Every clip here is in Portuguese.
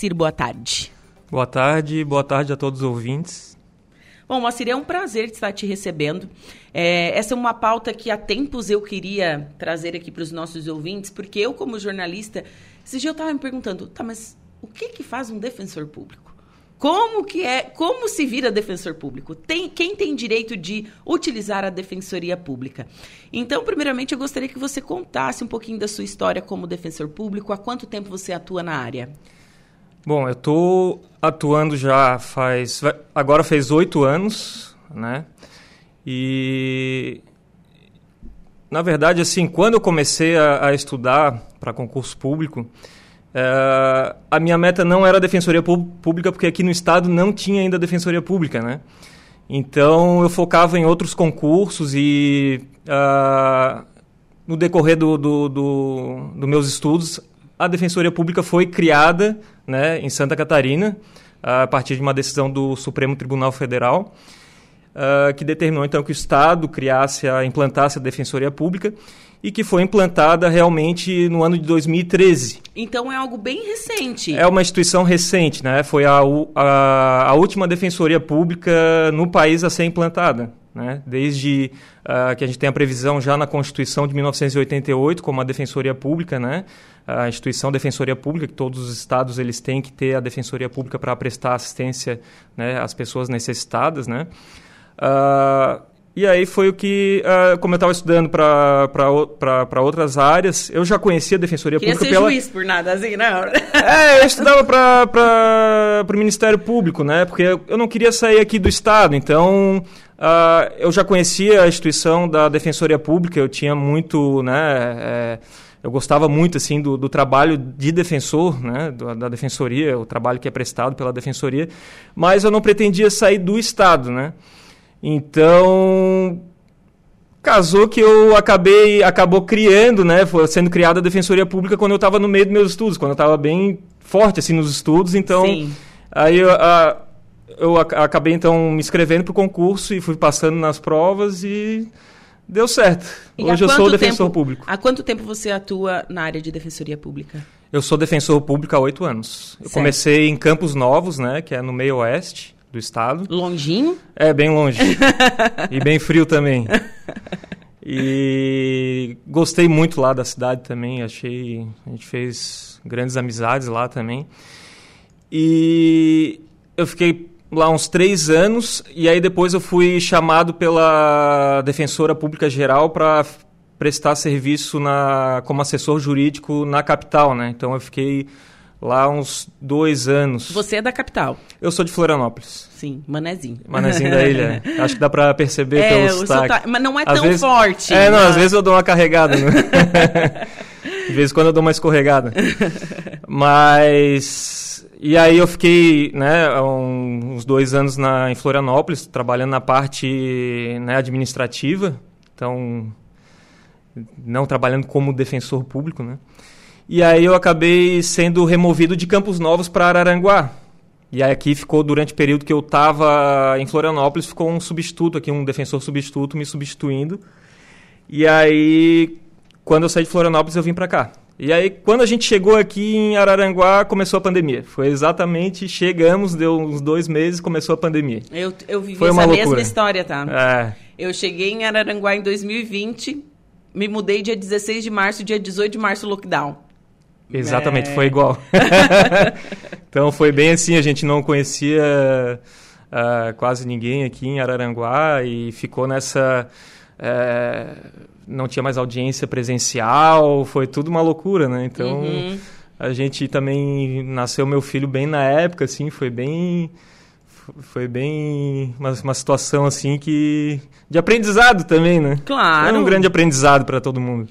Moacir, boa tarde. Boa tarde, boa tarde a todos os ouvintes. Bom, Moacir, é um prazer estar te recebendo. É, essa é uma pauta que há tempos eu queria trazer aqui para os nossos ouvintes, porque eu, como jornalista, esse dia eu estava me perguntando, tá, mas o que que faz um defensor público? Como que é, como se vira defensor público? Tem, quem tem direito de utilizar a defensoria pública? Então, primeiramente, eu gostaria que você contasse um pouquinho da sua história como defensor público. Há quanto tempo você atua na área? Bom, eu estou atuando já faz. Agora fez oito anos, né? E. Na verdade, assim, quando eu comecei a, a estudar para concurso público, é, a minha meta não era defensoria pública, porque aqui no estado não tinha ainda defensoria pública, né? Então eu focava em outros concursos e uh, no decorrer do, do, do, do, meus estudos, a defensoria pública foi criada né, em Santa Catarina, a partir de uma decisão do Supremo Tribunal Federal, uh, que determinou então que o Estado criasse, a, implantasse a defensoria pública e que foi implantada realmente no ano de 2013. Então é algo bem recente. É uma instituição recente, né? Foi a, a, a última defensoria pública no país a ser implantada. Né? Desde uh, que a gente tem a previsão já na Constituição de 1988 como a Defensoria Pública, né? a instituição Defensoria Pública, que todos os estados eles têm que ter a Defensoria Pública para prestar assistência né, às pessoas necessitadas. Né? Uh, e aí foi o que, uh, como eu estava estudando para outras áreas, eu já conhecia a Defensoria Queria Pública. Queria ser juiz por nada, assim, não? É, eu estudava para o Ministério Público, né? Porque eu não queria sair aqui do Estado, então uh, eu já conhecia a instituição da Defensoria Pública, eu tinha muito, né... É, eu gostava muito assim do, do trabalho de defensor, né, da, da, defensoria, o trabalho que é prestado pela defensoria, mas eu não pretendia sair do estado, né? Então, casou que eu acabei acabou criando, né, sendo criada a defensoria pública quando eu estava no meio dos meus estudos, quando eu estava bem forte assim nos estudos, então Sim. aí a, eu acabei então me inscrevendo para o concurso e fui passando nas provas e deu certo. E Hoje eu sou defensor tempo, público. Há quanto tempo você atua na área de defensoria pública? Eu sou defensor público há oito anos. Eu comecei em Campos Novos, né, que é no meio oeste do estado. Longinho? É, bem longe. e bem frio também. E gostei muito lá da cidade também, achei. A gente fez grandes amizades lá também. E eu fiquei lá uns três anos, e aí depois eu fui chamado pela Defensora Pública Geral para prestar serviço na, como assessor jurídico na capital, né? Então eu fiquei lá uns dois anos. Você é da capital? Eu sou de Florianópolis. Sim, Manezinho. Manezinho da ilha. Acho que dá para perceber é, pelo sotaque. sotaque. Mas não é às tão vezes... forte. É, não, às vezes eu dou uma carregada. Né? de vez em quando eu dou uma escorregada. Mas... E aí eu fiquei né, uns dois anos na, em Florianópolis, trabalhando na parte né, administrativa. Então, não trabalhando como defensor público, né? E aí eu acabei sendo removido de Campos Novos para Araranguá. E aí aqui ficou, durante o período que eu estava em Florianópolis, ficou um substituto aqui, um defensor substituto me substituindo. E aí, quando eu saí de Florianópolis, eu vim para cá. E aí, quando a gente chegou aqui em Araranguá, começou a pandemia. Foi exatamente, chegamos, deu uns dois meses, começou a pandemia. Eu, eu vivi Foi essa mesma história, tá? É. Eu cheguei em Araranguá em 2020, me mudei dia 16 de março, dia 18 de março, lockdown. Exatamente, é. foi igual. então foi bem assim, a gente não conhecia uh, quase ninguém aqui em Araranguá e ficou nessa. Uh, não tinha mais audiência presencial, foi tudo uma loucura, né? Então uhum. a gente também nasceu meu filho bem na época, assim, foi bem foi bem uma, uma situação assim que de aprendizado também, né? Claro. Foi um grande aprendizado para todo mundo.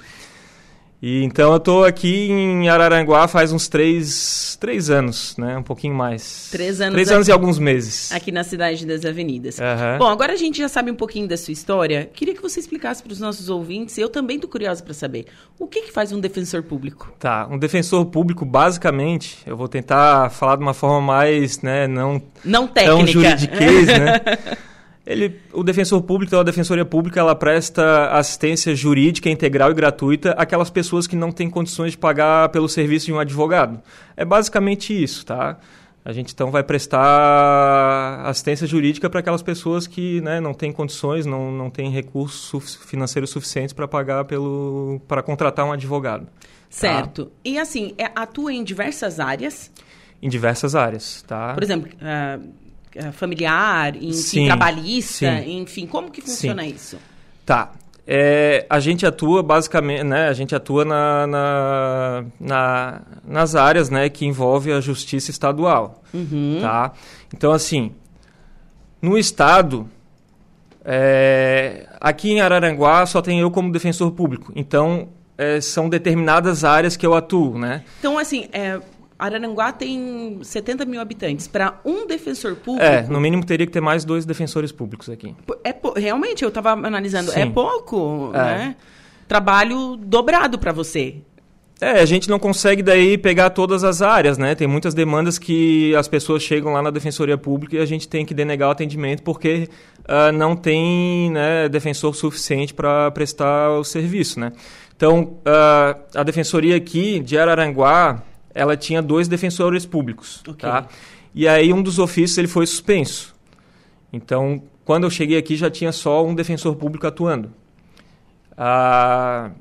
E então eu estou aqui em Araranguá faz uns três, três anos, né? Um pouquinho mais. Três anos. Três aqui, anos e alguns meses. Aqui na cidade das Avenidas. Uhum. Bom, agora a gente já sabe um pouquinho da sua história. Queria que você explicasse para os nossos ouvintes. Eu também estou curiosa para saber o que, que faz um defensor público. Tá, um defensor público, basicamente, eu vou tentar falar de uma forma mais, né, não não técnica, tão juridiquês, né? Ele, o defensor público, então a defensoria pública, ela presta assistência jurídica integral e gratuita àquelas pessoas que não têm condições de pagar pelo serviço de um advogado. É basicamente isso, tá? A gente então vai prestar assistência jurídica para aquelas pessoas que né, não têm condições, não, não têm recursos financeiros suficientes para pagar pelo para contratar um advogado. Tá? Certo. Tá? E assim, é, atua em diversas áreas? Em diversas áreas, tá? Por exemplo, uh, familiar, enfim, sim, trabalhista, sim. enfim, como que funciona sim. isso? Tá. É, a gente atua basicamente, né, a gente atua na, na, na, nas áreas, né, que envolve a justiça estadual, uhum. tá? Então, assim, no estado, é, aqui em Araranguá só tem eu como defensor público, então é, são determinadas áreas que eu atuo, né? Então, assim, é, Araranguá tem 70 mil habitantes. Para um defensor público. É, no mínimo teria que ter mais dois defensores públicos aqui. É, realmente, eu estava analisando, Sim. é pouco, é. né? Trabalho dobrado para você. É, a gente não consegue daí pegar todas as áreas, né? Tem muitas demandas que as pessoas chegam lá na Defensoria Pública e a gente tem que denegar o atendimento porque uh, não tem né, defensor suficiente para prestar o serviço, né? Então, uh, a Defensoria aqui de Araranguá, ela tinha dois defensores públicos, okay. tá? E aí um dos ofícios ele foi suspenso. Então, quando eu cheguei aqui já tinha só um defensor público atuando. Ah,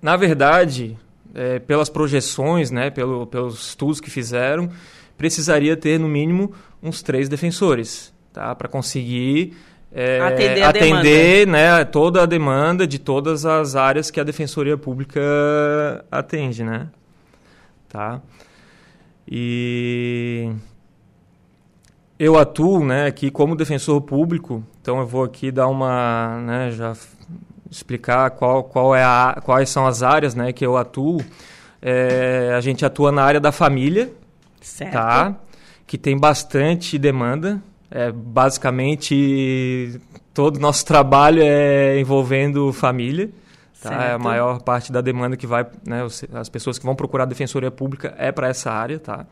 na verdade, é, pelas projeções, né, pelo, pelos estudos que fizeram, precisaria ter no mínimo uns três defensores, tá, para conseguir é, atender, atender né, toda a demanda de todas as áreas que a defensoria pública atende, né? Tá? E eu atuo, né, aqui como defensor público, então eu vou aqui dar uma, né, já explicar qual, qual é a, quais são as áreas, né, que eu atuo. É, a gente atua na área da família, certo. tá? Que tem bastante demanda. É, basicamente, todo o nosso trabalho é envolvendo família. Tá? É a maior parte da demanda que vai, né, as pessoas que vão procurar defensoria pública é para essa área, tá?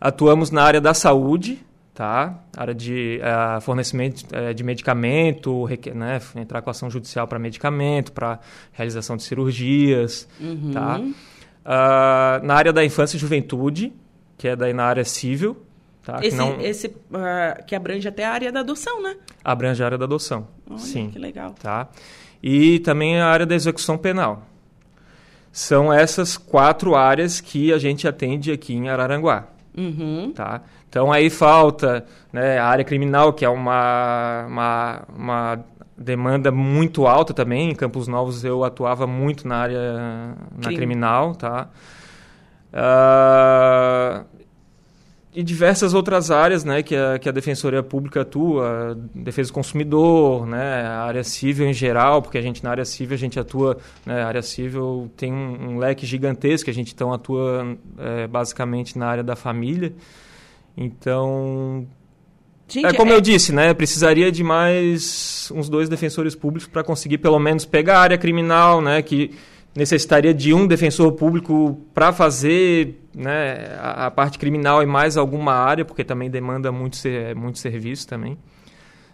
Atuamos na área da saúde, tá? Área de uh, fornecimento uh, de medicamento, né, entrar com ação judicial para medicamento, para realização de cirurgias, uhum. tá? Uh, na área da infância e juventude, que é daí na área civil, tá? Esse, que, não... esse que abrange até a área da adoção, né? Abrange a área da adoção, Olha, sim. que legal. Tá? E também a área da execução penal. São essas quatro áreas que a gente atende aqui em Araranguá. Uhum. Tá? Então aí falta né, a área criminal, que é uma, uma, uma demanda muito alta também. Em Campos Novos eu atuava muito na área na criminal. Tá? Uh, e diversas outras áreas né, que, a, que a Defensoria Pública atua, defesa do consumidor, né, a área civil em geral, porque a gente na área civil a gente atua, né, a área civil tem um, um leque gigantesco, a gente então atua é, basicamente na área da família. Então, Gente, é como é... eu disse, né? Precisaria de mais uns dois defensores públicos para conseguir pelo menos pegar a área criminal, né? Que necessitaria de um defensor público para fazer né, a, a, parte criminal em mais alguma área, porque também demanda muito, muito serviço também.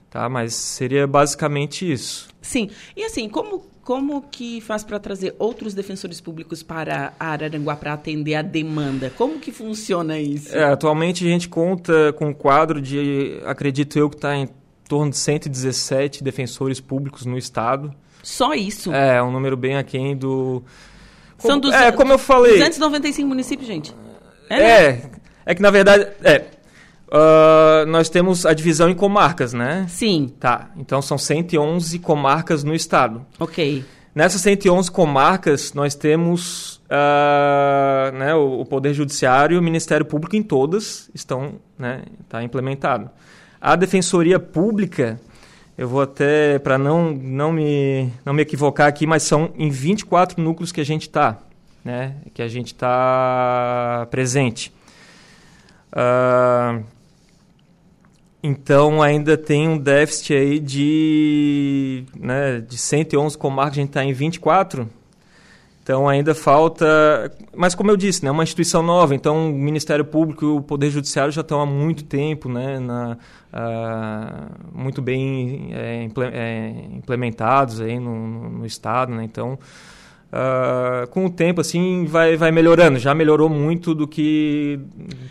Tá? Mas seria basicamente isso. Sim. E assim, como, como que faz para trazer outros defensores públicos para a Araranguá para atender a demanda? Como que funciona isso? É, atualmente a gente conta com um quadro de, acredito eu, que está em torno de 117 defensores públicos no estado. Só isso? É, um número bem aquém do... São dos, é, como eu falei... 295 municípios, gente. É, né? é, é que na verdade... É, uh, nós temos a divisão em comarcas, né? Sim. Tá, então são 111 comarcas no estado. Ok. Nessas 111 comarcas, nós temos uh, né, o, o, Poder Judiciário e o Ministério Público em todas estão né, tá implementado. A Defensoria Pública eu vou até, para não, não, me, não me equivocar aqui, mas são em 24 núcleos que a gente está, né? Que a gente está presente. Uh, então, ainda tem um déficit aí de, né, de 111 comarcas, a gente está em 24. Então ainda falta, mas como eu disse, né, uma instituição nova. Então o Ministério Público e o Poder Judiciário já estão há muito tempo, né, na, uh, muito bem é, é, implementados aí no, no estado, né. Então Uh, com o tempo, assim, vai, vai melhorando. Já melhorou muito do que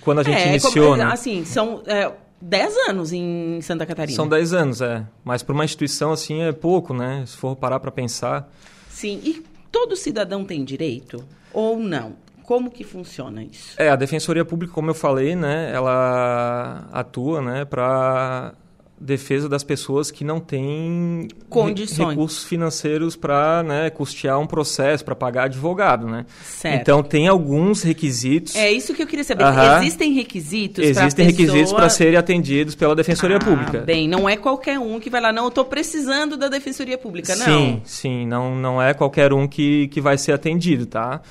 quando a gente é, iniciou, como, né? Assim, são é, 10 anos em Santa Catarina. São 10 anos, é. Mas para uma instituição, assim, é pouco, né? Se for parar para pensar. Sim. E todo cidadão tem direito ou não? Como que funciona isso? É, a Defensoria Pública, como eu falei, né, ela atua, né, para defesa das pessoas que não têm Condições. recursos financeiros para né, custear um processo, para pagar advogado, né? Certo. Então tem alguns requisitos. É isso que eu queria saber. Existem requisitos Existem pessoa... requisitos para serem atendidos pela Defensoria ah, Pública. Bem, não é qualquer um que vai lá, não, eu estou precisando da Defensoria Pública, não. Sim, sim, não, não é qualquer um que, que vai ser atendido, tá?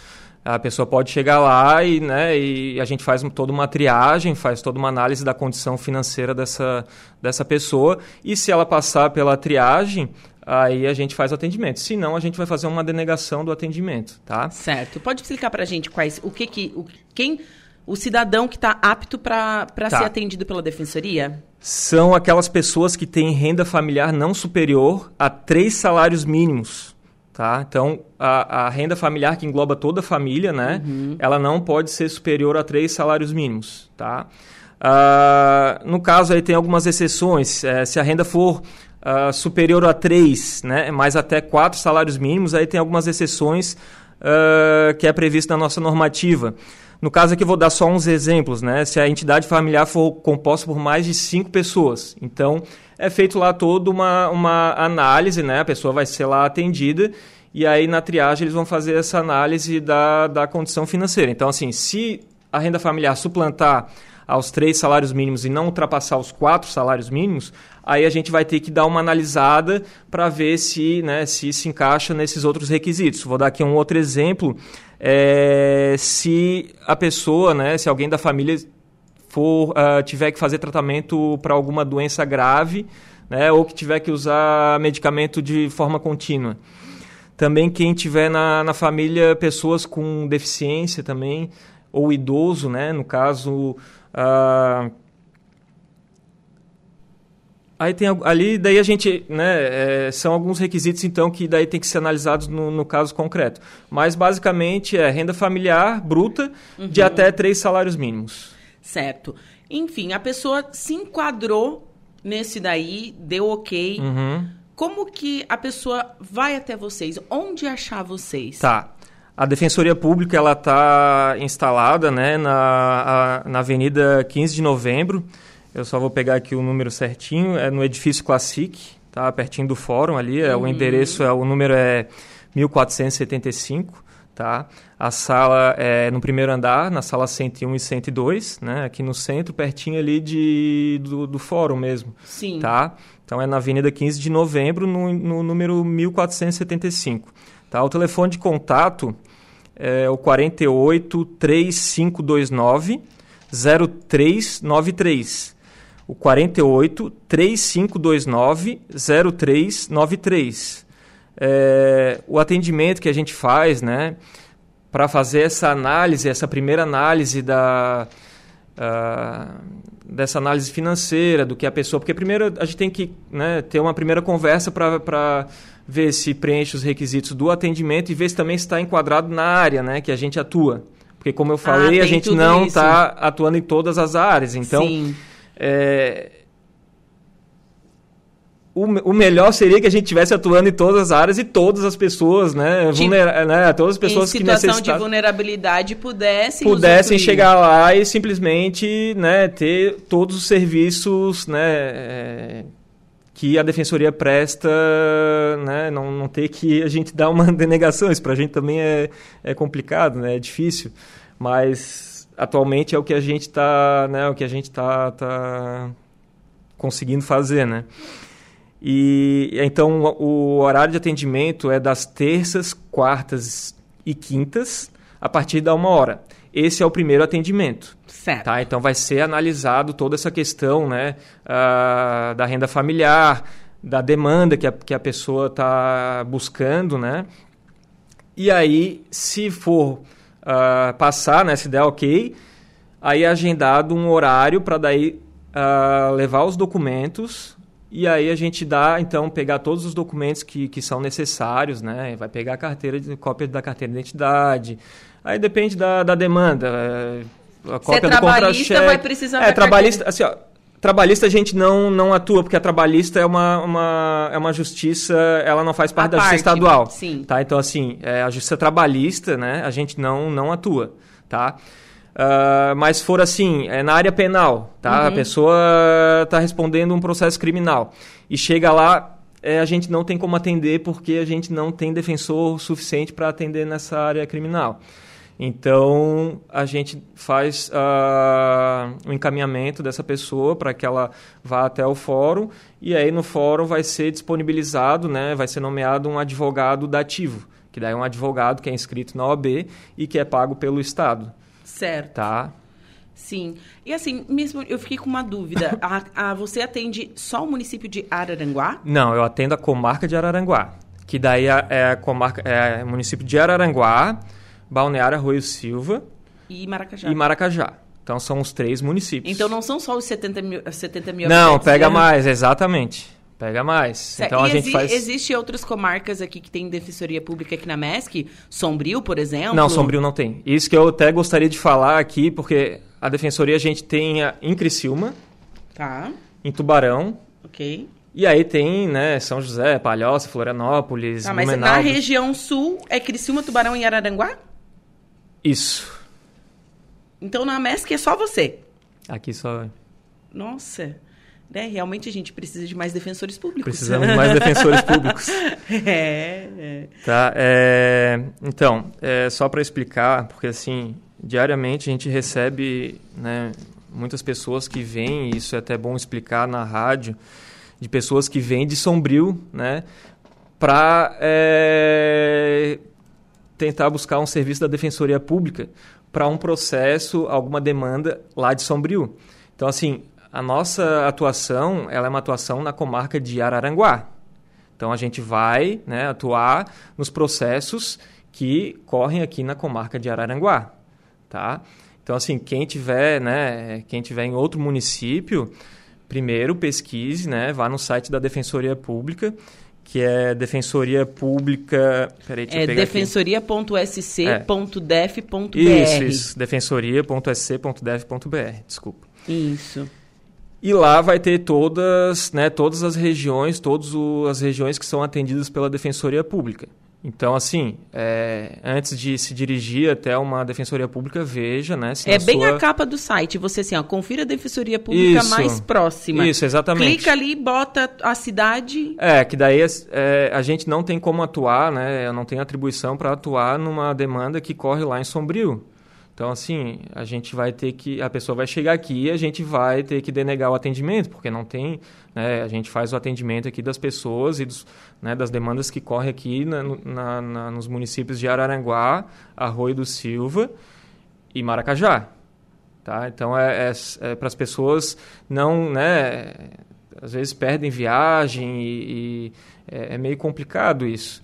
A pessoa pode chegar lá e, né, e a gente faz toda uma triagem, faz toda uma análise da condição financeira dessa, dessa pessoa. E se ela passar pela triagem, aí a gente faz o atendimento. Se não, a gente vai fazer uma denegação do atendimento, tá? Certo. Pode explicar para a gente quais, o que que, o, quem, o cidadão que está apto para tá. ser atendido pela defensoria? São aquelas pessoas que têm renda familiar não superior a três salários mínimos. Tá? Então, a, a, renda familiar que engloba toda a família, né? Uhum. Ela não pode ser superior a três salários mínimos, tá? Uh, no caso, aí tem algumas exceções. É, se a renda for uh, superior a três, né? Mais até quatro salários mínimos, aí tem algumas exceções uh, que é previsto na nossa normativa. No caso aqui, vou dar só uns exemplos, né? Se a entidade familiar for composta por mais de cinco pessoas. Então, é feito lá toda uma, uma análise, né? A pessoa vai ser lá atendida e aí na triagem eles vão fazer essa análise da, da condição financeira. Então, assim, se a renda familiar suplantar aos três salários mínimos e não ultrapassar os quatro salários mínimos, aí a gente vai ter que dar uma analisada para ver se, né, se se encaixa nesses outros requisitos. Vou dar aqui um outro exemplo. É, se a pessoa, né, se alguém da família for uh, tiver que fazer tratamento para alguma doença grave, né, ou que tiver que usar medicamento de forma contínua. Também quem tiver na, na família pessoas com deficiência também, ou idoso, né, no caso... Uh, Aí tem ali, daí a gente, né, é, são alguns requisitos então que daí tem que ser analisados no, no caso concreto. Mas basicamente é renda familiar bruta uhum. de até três salários mínimos. Certo. Enfim, a pessoa se enquadrou nesse daí, deu ok. Uhum. Como que a pessoa vai até vocês? Onde achar vocês? Tá. A Defensoria Pública ela está instalada né, na, a, na Avenida 15 de Novembro. Eu só vou pegar aqui o número certinho. É no edifício Classic, tá? Pertinho do fórum ali. É, uhum. O endereço, é, o número é 1475 tá? A sala é no primeiro andar, na sala 101 e 102, né? Aqui no centro, pertinho ali de, do, do fórum mesmo. Sim. Tá? Então é na Avenida 15 de Novembro, no, no número 1475. Tá? O telefone de contato é o 48 3529 0393. O 48 3529 0393 é, o atendimento que a gente faz, né, para fazer essa análise, essa primeira análise da uh, dessa análise financeira do que a pessoa, porque primeiro a gente tem que né, ter uma primeira conversa para ver se preenche os requisitos do atendimento e ver se também está enquadrado na área, né, que a gente atua. Porque como eu falei, ah, a gente não está atuando em todas as áreas, então Sim. É, o, o melhor seria que a gente tivesse atuando em todas as áreas e todas as pessoas, né? Tipo, vulnera, né todas as pessoas que necessitavam... situação de vulnerabilidade pudessem Pudessem chegar lá e simplesmente né, ter todos os serviços né, é, que a defensoria presta, né? Não, não ter que a gente dar uma denegação. Isso para a gente também é, é complicado, né? É difícil. Mas atualmente é o que a gente está né, o que a gente está tá conseguindo fazer, né? E então o horário de atendimento é das terças, quartas e quintas, a partir da uma hora. Esse é o primeiro atendimento. Certo. Tá? Então vai ser analisado toda essa questão né, uh, da renda familiar, da demanda que a, que a pessoa está buscando, né? E aí, se for uh, passar, né, se der ok, aí é agendado um horário para daí uh, levar os documentos e aí a gente dá, então, pegar todos os documentos que, que são necessários, né? Vai pegar a carteira, de, cópia da carteira de identidade. Aí depende da, da demanda. É, a cópia Se é do trabalhista, vai precisar É, trabalhista, assim, ó, trabalhista a gente não, não atua, porque a trabalhista é uma, uma, é uma justiça, ela não faz parte a da parte, justiça estadual. Sim. Tá? Então, assim, é, a justiça trabalhista, né, a gente não, não atua, tá? Uh, mas for assim, é na área penal, tá? Uhum. A pessoa está respondendo um processo criminal e chega lá, é, a gente não tem como atender porque a gente não tem defensor suficiente para atender nessa área criminal. Então, a gente faz uh, o encaminhamento dessa pessoa para que ela vá até o fórum e aí no fórum vai ser disponibilizado, né, vai ser nomeado um advogado dativo, que daí é um advogado que é inscrito na OAB e que é pago pelo Estado. Certo. Tá? Sim. E assim, mesmo eu fiquei com uma dúvida. a, a, você atende só o município de Araranguá? Não, eu atendo a comarca de Araranguá. Que daí é, é comarca, é o município de Araranguá, Balneário Arroio Silva e Maracajá. E Maracajá. Então são os três municípios. Então não são só os 70 mil, 70 mil Não, pega né? mais, exatamente. Pega mais. Certo. Então e a gente faz. Existe outras comarcas aqui que tem defensoria pública aqui na MESC? Sombrio, por exemplo? Não, Sombrio não tem. Isso que eu até gostaria de falar aqui, porque a defensoria a gente tem em Criciúma. Tá. Em Tubarão. Ok. E aí tem, né, São José, Palhoça, Florianópolis, ah, mas na região sul é Criciúma, Tubarão e Araranguá? Isso. Então na MESC é só você? Aqui só. Nossa. Né? Realmente a gente precisa de mais defensores públicos. Precisamos de mais defensores públicos. É, é. Tá, é, então, é, só para explicar, porque assim, diariamente a gente recebe né, muitas pessoas que vêm, e isso é até bom explicar na rádio, de pessoas que vêm de Sombrio, né, para é, tentar buscar um serviço da Defensoria Pública para um processo, alguma demanda lá de Sombrio. Então, assim, a nossa atuação ela é uma atuação na comarca de Araranguá. Então a gente vai né, atuar nos processos que correm aqui na comarca de Araranguá, tá? Então assim quem tiver, né, quem tiver em outro município, primeiro pesquise, né, vá no site da Defensoria Pública que é Defensoria Pública. Peraí, deixa é defensoria.sc.def.br. Isso, isso. Defensoria.sc.def.br. Desculpa. Isso. E lá vai ter todas, né, todas as regiões, todas as regiões que são atendidas pela Defensoria Pública. Então, assim, é, antes de se dirigir até uma defensoria pública, veja, né? é bem sua... a capa do site. Você, assim, ó, confira a defensoria pública isso, mais próxima. Isso, exatamente. Clica ali, bota a cidade. É, que daí é, a gente não tem como atuar, né? Eu não tenho atribuição para atuar numa demanda que corre lá em Sombrio. Então, assim, a gente vai ter que. A pessoa vai chegar aqui e a gente vai ter que denegar o atendimento, porque não tem. Né, a gente faz o atendimento aqui das pessoas e dos, né, das demandas que correm aqui na, na, na, nos municípios de Araranguá, Arroio do Silva e Maracajá. Tá? Então, é, é, é para as pessoas não. Né, às vezes perdem viagem e, e é, é meio complicado isso.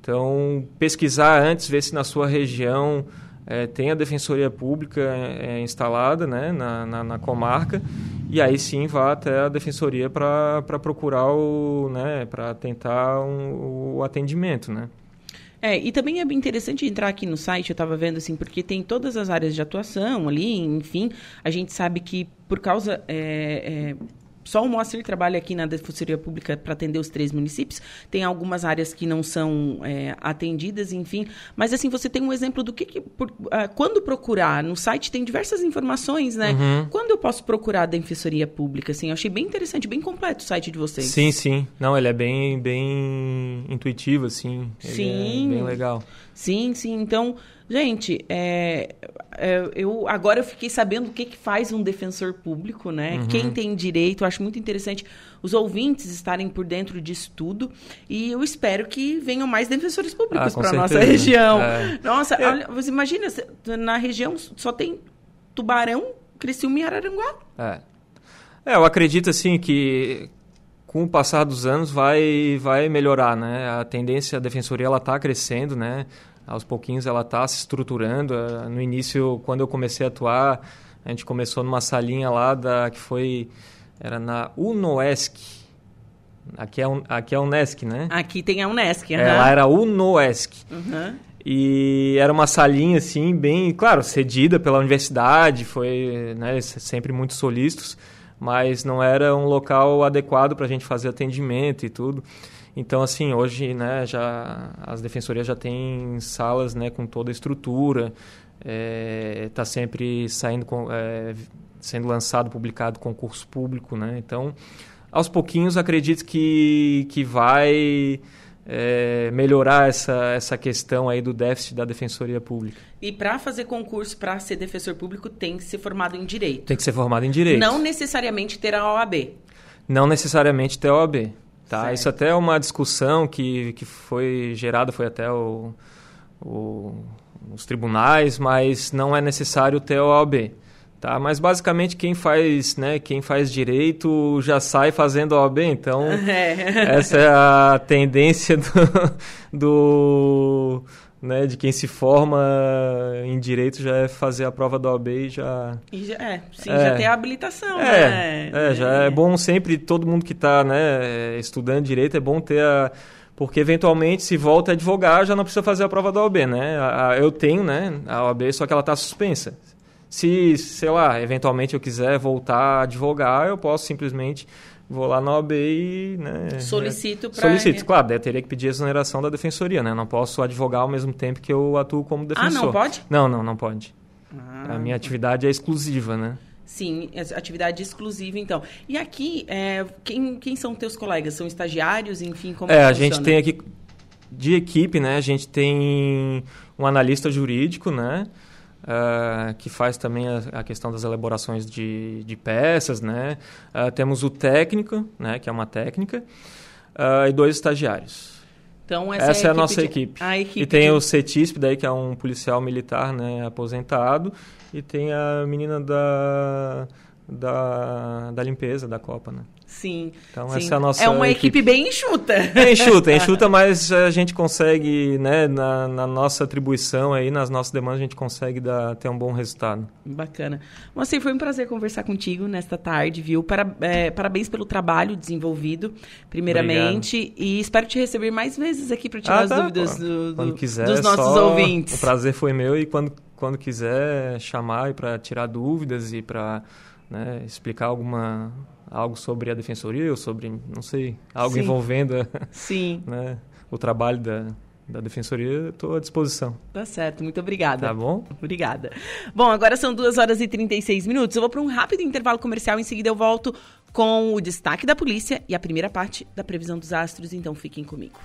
Então, pesquisar antes, ver se na sua região é, tem a defensoria pública é, instalada né, na, na, na, comarca e aí sim vá até a defensoria para procurar o, né, para tentar um, o atendimento, né. É, e também é interessante entrar aqui no site, eu estava vendo assim, porque tem todas as áreas de atuação ali, enfim, a gente sabe que por causa é, é, só o Moacir trabalha aqui na Defensoria Pública para atender os três municípios. Tem algumas áreas que não são é, atendidas, enfim. Mas, assim, você tem um exemplo do que... que por, uh, quando procurar? No site tem diversas informações, né? Uhum. Quando eu posso procurar a Defensoria Pública? Assim, eu achei bem interessante, bem completo o site de vocês. Sim, sim. Não, ele é bem, bem intuitivo, assim. Ele sim. É bem legal. Sim, sim. Então... Gente, é, é, eu agora eu fiquei sabendo o que, que faz um defensor público, né? Uhum. Quem tem direito, eu acho muito interessante os ouvintes estarem por dentro disso tudo. E eu espero que venham mais defensores públicos ah, para a nossa região. É. Nossa, é. olha, você imagina, na região só tem Tubarão, Criciúma e Araranguá. É. é, eu acredito assim que com o passar dos anos vai vai melhorar, né? A tendência a defensoria ela está crescendo, né? Aos pouquinhos ela está se estruturando. Uh, no início, quando eu comecei a atuar, a gente começou numa salinha lá da, que foi era na Unoesc. Aqui é, aqui é a Unesc, né? Aqui tem a Unesc. Uhum. É, lá era Unoesc. Uhum. E era uma salinha, assim, bem, claro, cedida pela universidade, foi né, sempre muito solícitos, mas não era um local adequado para a gente fazer atendimento e tudo. Então, assim, hoje, né, já as defensorias já têm salas, né, com toda a estrutura, está é, sempre saindo, é, sendo lançado, publicado concurso público, né? Então, aos pouquinhos, acredito que, que vai é, melhorar essa, essa questão aí do déficit da defensoria pública. E para fazer concurso para ser defensor público tem que ser formado em direito. Tem que ser formado em direito. Não necessariamente ter a OAB. Não necessariamente ter a OAB. Tá? Isso até é uma discussão que, que foi gerada, foi até o, o, os tribunais, mas não é necessário ter a OAB. Tá, mas basicamente quem faz, né, quem faz direito já sai fazendo OAB, então é. essa é a tendência do, do né, de quem se forma em direito já é fazer a prova da OAB e já... E já é, sim, é, já tem a habilitação, é, né? É, já é. é bom sempre, todo mundo que está né, estudando direito, é bom ter a... Porque eventualmente, se volta a advogar, já não precisa fazer a prova da OAB, né? A, a, eu tenho, né, a OAB, só que ela está suspensa. Se, sei lá, eventualmente eu quiser voltar a advogar, eu posso simplesmente vou lá na OAB e... Né, Solicito para... Solicito, claro, eu teria que pedir a exoneração da defensoria, né? Não posso advogar ao mesmo tempo que eu atuo como defensor. Ah, não pode? Não, não, não pode. Ah, a minha atividade é exclusiva, né? Sim, atividade exclusiva, então. E aqui, é, quem, quem são teus colegas? São estagiários, enfim, como É, a gente tem aqui, de equipe, né? A gente tem um analista jurídico, né? Uh, que faz também a, a, questão das elaborações de, de peças, né? Uh, temos o técnico, né, que é uma técnica, uh, e dois estagiários. Então essa, essa é, a, a equipe nossa de, equipe. A equipe e tem de... o CETISP, daí que é um policial militar, né, aposentado, e tem a menina da da, da limpeza da Copa, né? Sim. Então sim. essa é a nossa É uma equipe, equipe bem enxuta. É enxuta, é enxuta, mas a gente consegue, né, na, na, nossa atribuição aí, nas nossas demandas, a gente consegue dar, ter um bom resultado. Bacana. Você foi um prazer conversar contigo nesta tarde, viu? Para, é, parabéns pelo trabalho desenvolvido, primeiramente, Obrigado. e espero te receber mais vezes aqui para tirar ah, as tá, dúvidas do, do, quiser, dos nossos só... ouvintes. O prazer foi meu e quando, quando quiser chamar para tirar dúvidas e para né, explicar alguma algo sobre a defensoria ou sobre não sei algo Sim. envolvendo Sim. Né, o trabalho da, da defensoria, estou à disposição. Tá certo, muito obrigada. Tá bom? Obrigada. Bom, agora são 2 horas e 36 minutos. Eu vou para um rápido intervalo comercial, em seguida eu volto com o destaque da polícia e a primeira parte da previsão dos astros, então fiquem comigo.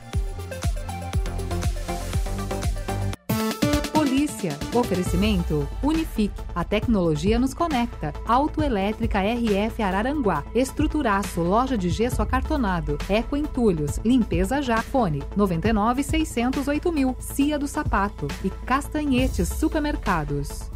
Notícia. Oferecimento Unifique. A tecnologia nos conecta. Autoelétrica RF Araranguá. Estruturaço. Loja de gesso acartonado. Eco Entulhos. Limpeza já. Fone 99 608 mil. Cia do Sapato. E Castanhetes Supermercados.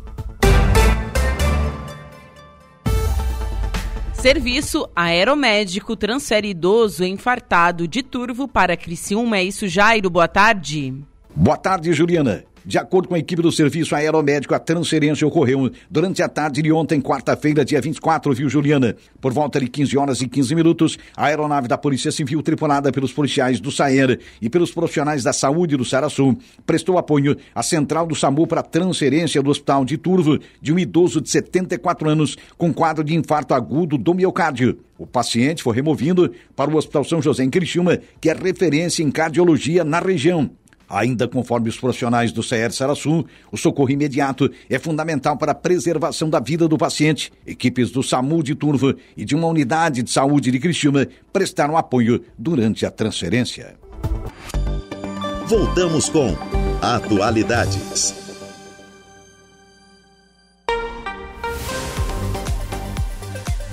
Serviço aeromédico transfere idoso infartado de Turvo para Criciúma. É isso, Jairo. Boa tarde. Boa tarde, Juliana. De acordo com a equipe do Serviço Aeromédico, a transferência ocorreu durante a tarde de ontem, quarta-feira, dia 24, viu, Juliana? Por volta de 15 horas e 15 minutos, a aeronave da Polícia Civil, tripulada pelos policiais do SAER e pelos profissionais da saúde do Saraçu, prestou apoio à central do SAMU para a transferência do hospital de Turvo de um idoso de 74 anos com quadro de infarto agudo do miocárdio. O paciente foi removido para o Hospital São José em Criciúma, que é referência em cardiologia na região. Ainda conforme os profissionais do CR Saraçu, o socorro imediato é fundamental para a preservação da vida do paciente. Equipes do SAMU de Turva e de uma unidade de saúde de Criciúma prestaram apoio durante a transferência. Voltamos com Atualidades.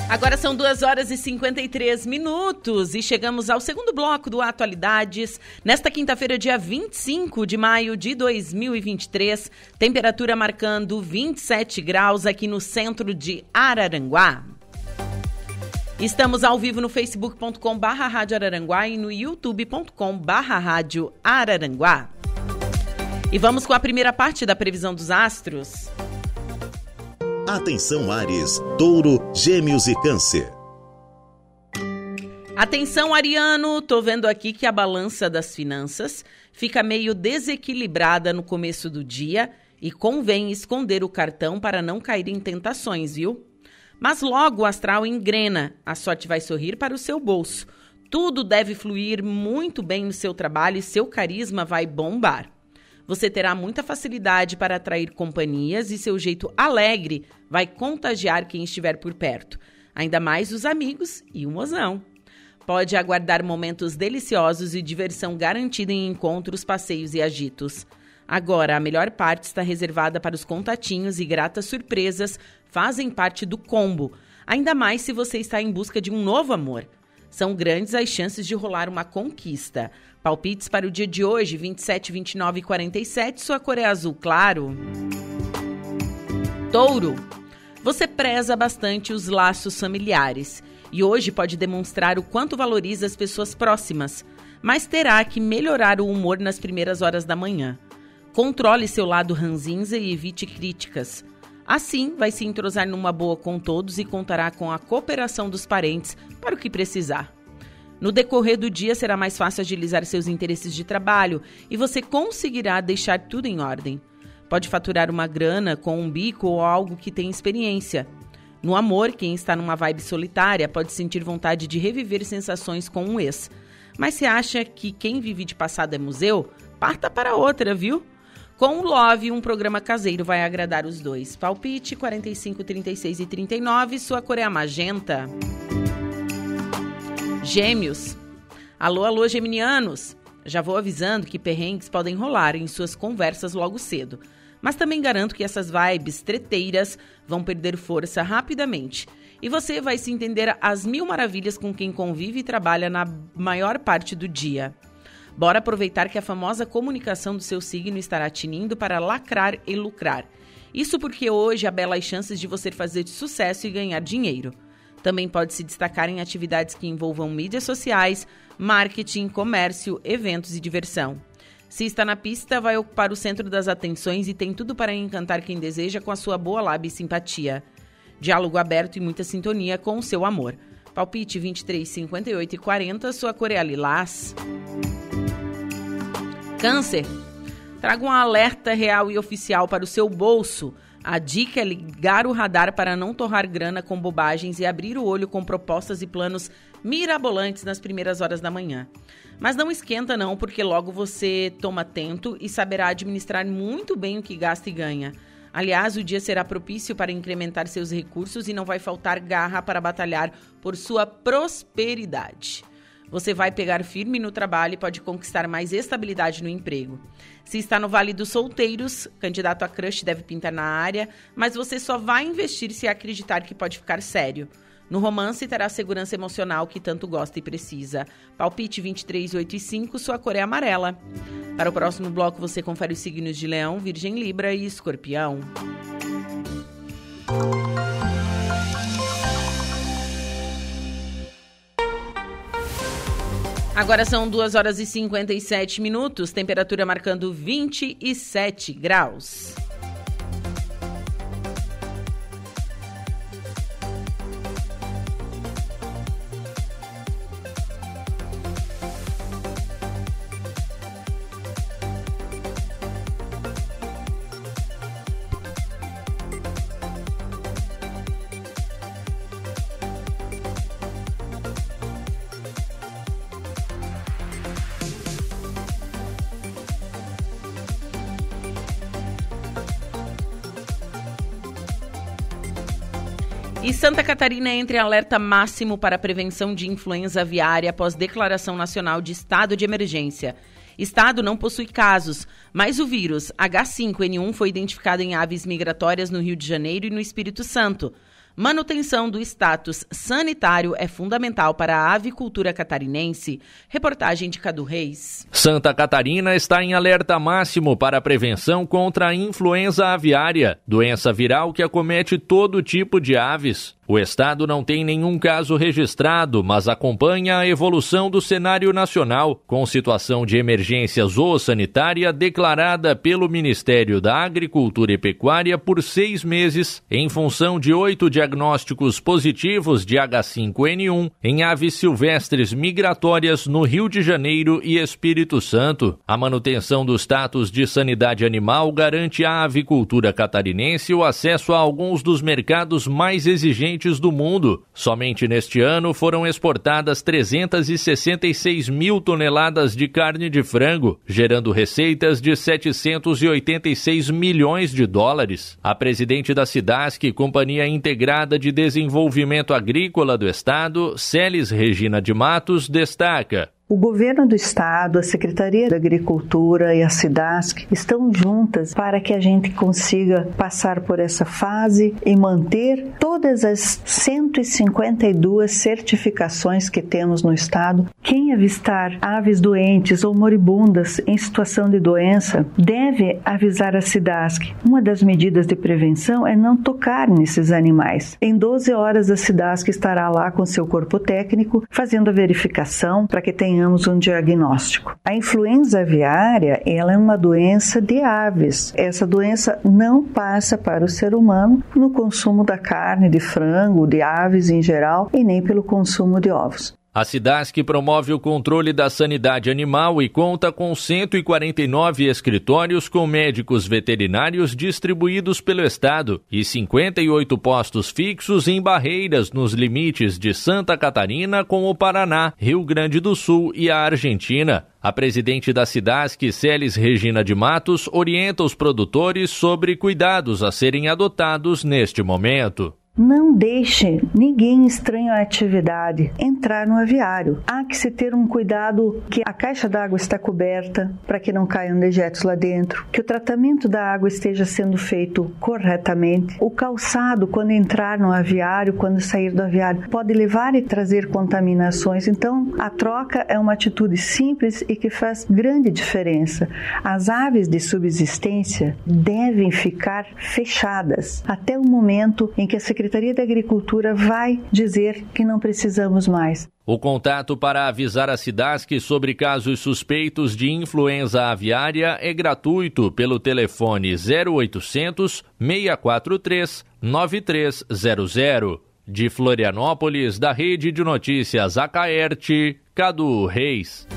Agora são 2 horas e 53 minutos e chegamos ao segundo bloco do Atualidades. Nesta quinta-feira, dia 25 de maio de 2023, temperatura marcando 27 graus aqui no centro de Araranguá. Estamos ao vivo no facebook.com barra Rádio Araranguá e no youtube.com barra Rádio Araranguá. E vamos com a primeira parte da previsão dos astros. Atenção Ares, Touro, Gêmeos e Câncer. Atenção, Ariano, tô vendo aqui que a balança das finanças fica meio desequilibrada no começo do dia e convém esconder o cartão para não cair em tentações, viu? Mas logo o astral engrena, a sorte vai sorrir para o seu bolso. Tudo deve fluir muito bem no seu trabalho e seu carisma vai bombar. Você terá muita facilidade para atrair companhias e seu jeito alegre vai contagiar quem estiver por perto, ainda mais os amigos e o mozão. Pode aguardar momentos deliciosos e diversão garantida em encontros, passeios e agitos. Agora, a melhor parte está reservada para os contatinhos e gratas surpresas fazem parte do combo, ainda mais se você está em busca de um novo amor. São grandes as chances de rolar uma conquista. Palpites para o dia de hoje, 27, 29 e 47, sua cor é azul claro. Touro. Você preza bastante os laços familiares e hoje pode demonstrar o quanto valoriza as pessoas próximas, mas terá que melhorar o humor nas primeiras horas da manhã. Controle seu lado ranzinza e evite críticas. Assim, vai se entrosar numa boa com todos e contará com a cooperação dos parentes para o que precisar. No decorrer do dia será mais fácil agilizar seus interesses de trabalho e você conseguirá deixar tudo em ordem. Pode faturar uma grana com um bico ou algo que tem experiência. No amor, quem está numa vibe solitária pode sentir vontade de reviver sensações com um ex. Mas se acha que quem vive de passado é museu, parta para outra, viu? Com o Love, um programa caseiro vai agradar os dois. Palpite 45, 36 e 39, sua cor é a magenta. Gêmeos. Alô, alô, geminianos. Já vou avisando que perrengues podem rolar em suas conversas logo cedo. Mas também garanto que essas vibes treteiras vão perder força rapidamente. E você vai se entender às mil maravilhas com quem convive e trabalha na maior parte do dia. Bora aproveitar que a famosa comunicação do seu signo estará tinindo para lacrar e lucrar. Isso porque hoje há belas chances de você fazer sucesso e ganhar dinheiro. Também pode se destacar em atividades que envolvam mídias sociais, marketing, comércio, eventos e diversão. Se está na pista, vai ocupar o centro das atenções e tem tudo para encantar quem deseja com a sua boa lábia e simpatia. Diálogo aberto e muita sintonia com o seu amor. Palpite 23, 58 e 40, sua cor é lilás. Câncer. Traga um alerta real e oficial para o seu bolso. A dica é ligar o radar para não torrar grana com bobagens e abrir o olho com propostas e planos mirabolantes nas primeiras horas da manhã. Mas não esquenta não, porque logo você toma atento e saberá administrar muito bem o que gasta e ganha. Aliás, o dia será propício para incrementar seus recursos e não vai faltar garra para batalhar por sua prosperidade. Você vai pegar firme no trabalho e pode conquistar mais estabilidade no emprego. Se está no Vale dos Solteiros, candidato a crush deve pintar na área, mas você só vai investir se acreditar que pode ficar sério. No romance, terá a segurança emocional que tanto gosta e precisa. Palpite 23, 8 e 5, sua cor é amarela. Para o próximo bloco, você confere os signos de Leão, Virgem Libra e Escorpião. Agora são 2 horas e 57 minutos, temperatura marcando 27 graus. Santa Catarina entra em alerta máximo para prevenção de influenza aviária após declaração nacional de estado de emergência. Estado não possui casos, mas o vírus H5N1 foi identificado em aves migratórias no Rio de Janeiro e no Espírito Santo. Manutenção do status sanitário é fundamental para a avicultura catarinense. Reportagem de Cadu Reis. Santa Catarina está em alerta máximo para a prevenção contra a influenza aviária, doença viral que acomete todo tipo de aves. O Estado não tem nenhum caso registrado, mas acompanha a evolução do cenário nacional, com situação de emergência zoossanitária declarada pelo Ministério da Agricultura e Pecuária por seis meses, em função de oito diagnósticos positivos de H5N1 em aves silvestres migratórias no Rio de Janeiro e Espírito Santo. A manutenção do status de sanidade animal garante à avicultura catarinense o acesso a alguns dos mercados mais exigentes do mundo. Somente neste ano foram exportadas 366 mil toneladas de carne de frango, gerando receitas de 786 milhões de dólares. A presidente da SIDASC, Companhia Integrada de Desenvolvimento Agrícola do Estado, Celes Regina de Matos, destaca: o governo do estado, a Secretaria da Agricultura e a SIDASC estão juntas para que a gente consiga passar por essa fase e manter todas as 152 certificações que temos no estado. Quem avistar aves doentes ou moribundas em situação de doença deve avisar a SIDASC. Uma das medidas de prevenção é não tocar nesses animais. Em 12 horas a SIDASC estará lá com seu corpo técnico fazendo a verificação para que tenha tenhamos um diagnóstico. A influenza aviária, ela é uma doença de aves. Essa doença não passa para o ser humano no consumo da carne de frango, de aves em geral e nem pelo consumo de ovos. A SIDASC promove o controle da sanidade animal e conta com 149 escritórios com médicos veterinários distribuídos pelo Estado e 58 postos fixos em barreiras nos limites de Santa Catarina com o Paraná, Rio Grande do Sul e a Argentina. A presidente da SIDASC, Celes Regina de Matos, orienta os produtores sobre cuidados a serem adotados neste momento. Não deixe ninguém estranho à atividade entrar no aviário. Há que se ter um cuidado que a caixa d'água está coberta para que não caiam dejetos lá dentro, que o tratamento da água esteja sendo feito corretamente. O calçado, quando entrar no aviário, quando sair do aviário, pode levar e trazer contaminações. Então, a troca é uma atitude simples e que faz grande diferença. As aves de subsistência devem ficar fechadas até o momento em que a Secretaria Secretaria da Agricultura vai dizer que não precisamos mais. O contato para avisar a SIDASC sobre casos suspeitos de influenza aviária é gratuito pelo telefone 0800 643 9300. De Florianópolis, da Rede de Notícias Acaerte, Cadu Reis.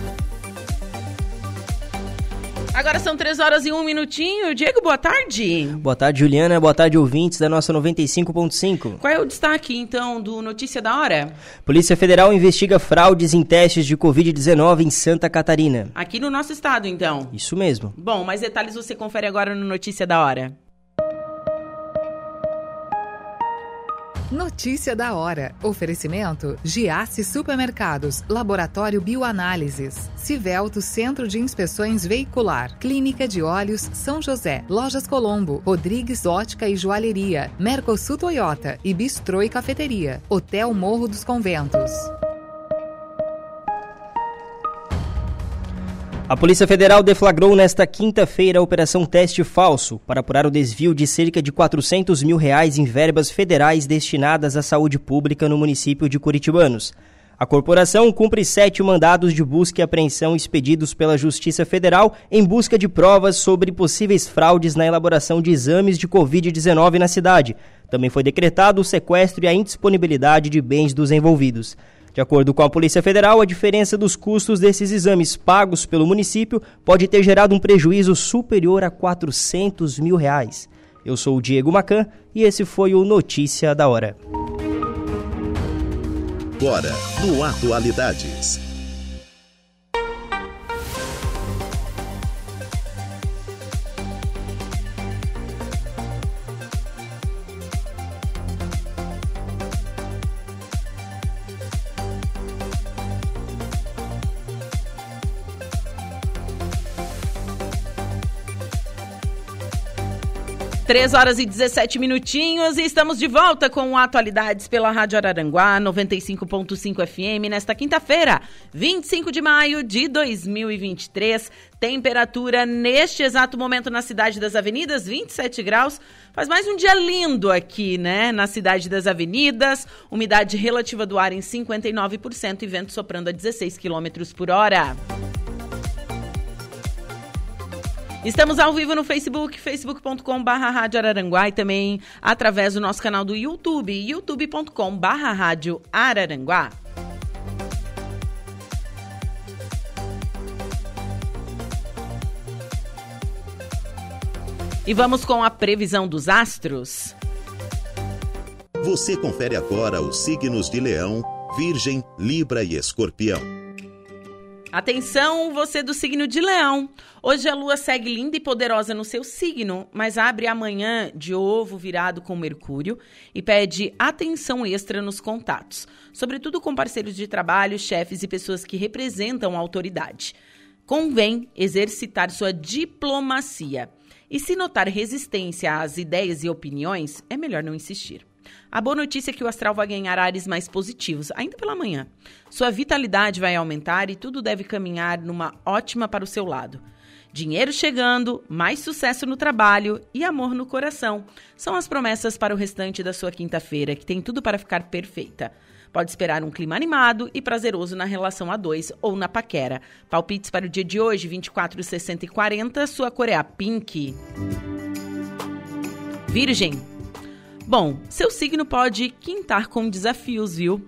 Agora são três horas e um minutinho. Diego, boa tarde. Boa tarde, Juliana. Boa tarde, ouvintes da nossa 95.5. Qual é o destaque, então, do Notícia da Hora? Polícia Federal investiga fraudes em testes de Covid-19 em Santa Catarina. Aqui no nosso estado, então? Isso mesmo. Bom, mais detalhes você confere agora no Notícia da Hora. Notícia da hora. Oferecimento: Giasse Supermercados, Laboratório Bioanálises, Civelto Centro de Inspeções Veicular, Clínica de Olhos São José, Lojas Colombo, Rodrigues Ótica e Joalheria, Mercosul Toyota e Bistrô e Cafeteria, Hotel Morro dos Conventos. A Polícia Federal deflagrou nesta quinta-feira a Operação Teste Falso para apurar o desvio de cerca de 400 mil reais em verbas federais destinadas à saúde pública no município de Curitibanos. A corporação cumpre sete mandados de busca e apreensão expedidos pela Justiça Federal em busca de provas sobre possíveis fraudes na elaboração de exames de Covid-19 na cidade. Também foi decretado o sequestro e a indisponibilidade de bens dos envolvidos. De acordo com a Polícia Federal, a diferença dos custos desses exames pagos pelo município pode ter gerado um prejuízo superior a 400 mil reais. Eu sou o Diego Macan e esse foi o Notícia da Hora. Agora, no Atualidades. 3 horas e 17 minutinhos e estamos de volta com Atualidades pela Rádio Araranguá 95.5 FM nesta quinta-feira, 25 de maio de 2023. Temperatura neste exato momento na cidade das avenidas, 27 graus. Faz mais um dia lindo aqui, né? Na cidade das avenidas. Umidade relativa do ar em 59% e vento soprando a 16 quilômetros por hora. Estamos ao vivo no Facebook, facebook.com.br Rádio Araranguá e também através do nosso canal do YouTube, youtube.com.br Rádio Araranguá. E vamos com a previsão dos astros. Você confere agora os signos de Leão, Virgem, Libra e Escorpião. Atenção, você do signo de Leão. Hoje a lua segue linda e poderosa no seu signo, mas abre amanhã de ovo virado com Mercúrio e pede atenção extra nos contatos, sobretudo com parceiros de trabalho, chefes e pessoas que representam a autoridade. Convém exercitar sua diplomacia. E se notar resistência às ideias e opiniões, é melhor não insistir. A boa notícia é que o astral vai ganhar ares mais positivos, ainda pela manhã. Sua vitalidade vai aumentar e tudo deve caminhar numa ótima para o seu lado. Dinheiro chegando, mais sucesso no trabalho e amor no coração. São as promessas para o restante da sua quinta-feira, que tem tudo para ficar perfeita. Pode esperar um clima animado e prazeroso na relação a dois ou na paquera. Palpites para o dia de hoje, 24, 60 e 40. Sua cor é a pink. Virgem. Bom, seu signo pode quintar com desafios, viu?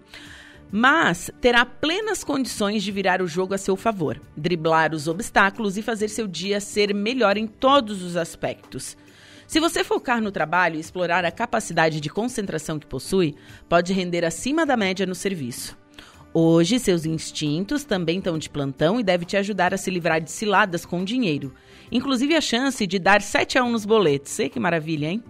Mas terá plenas condições de virar o jogo a seu favor, driblar os obstáculos e fazer seu dia ser melhor em todos os aspectos. Se você focar no trabalho e explorar a capacidade de concentração que possui, pode render acima da média no serviço. Hoje, seus instintos também estão de plantão e deve te ajudar a se livrar de ciladas com dinheiro. Inclusive a chance de dar 7 a 1 nos boletos. Sei que maravilha, hein?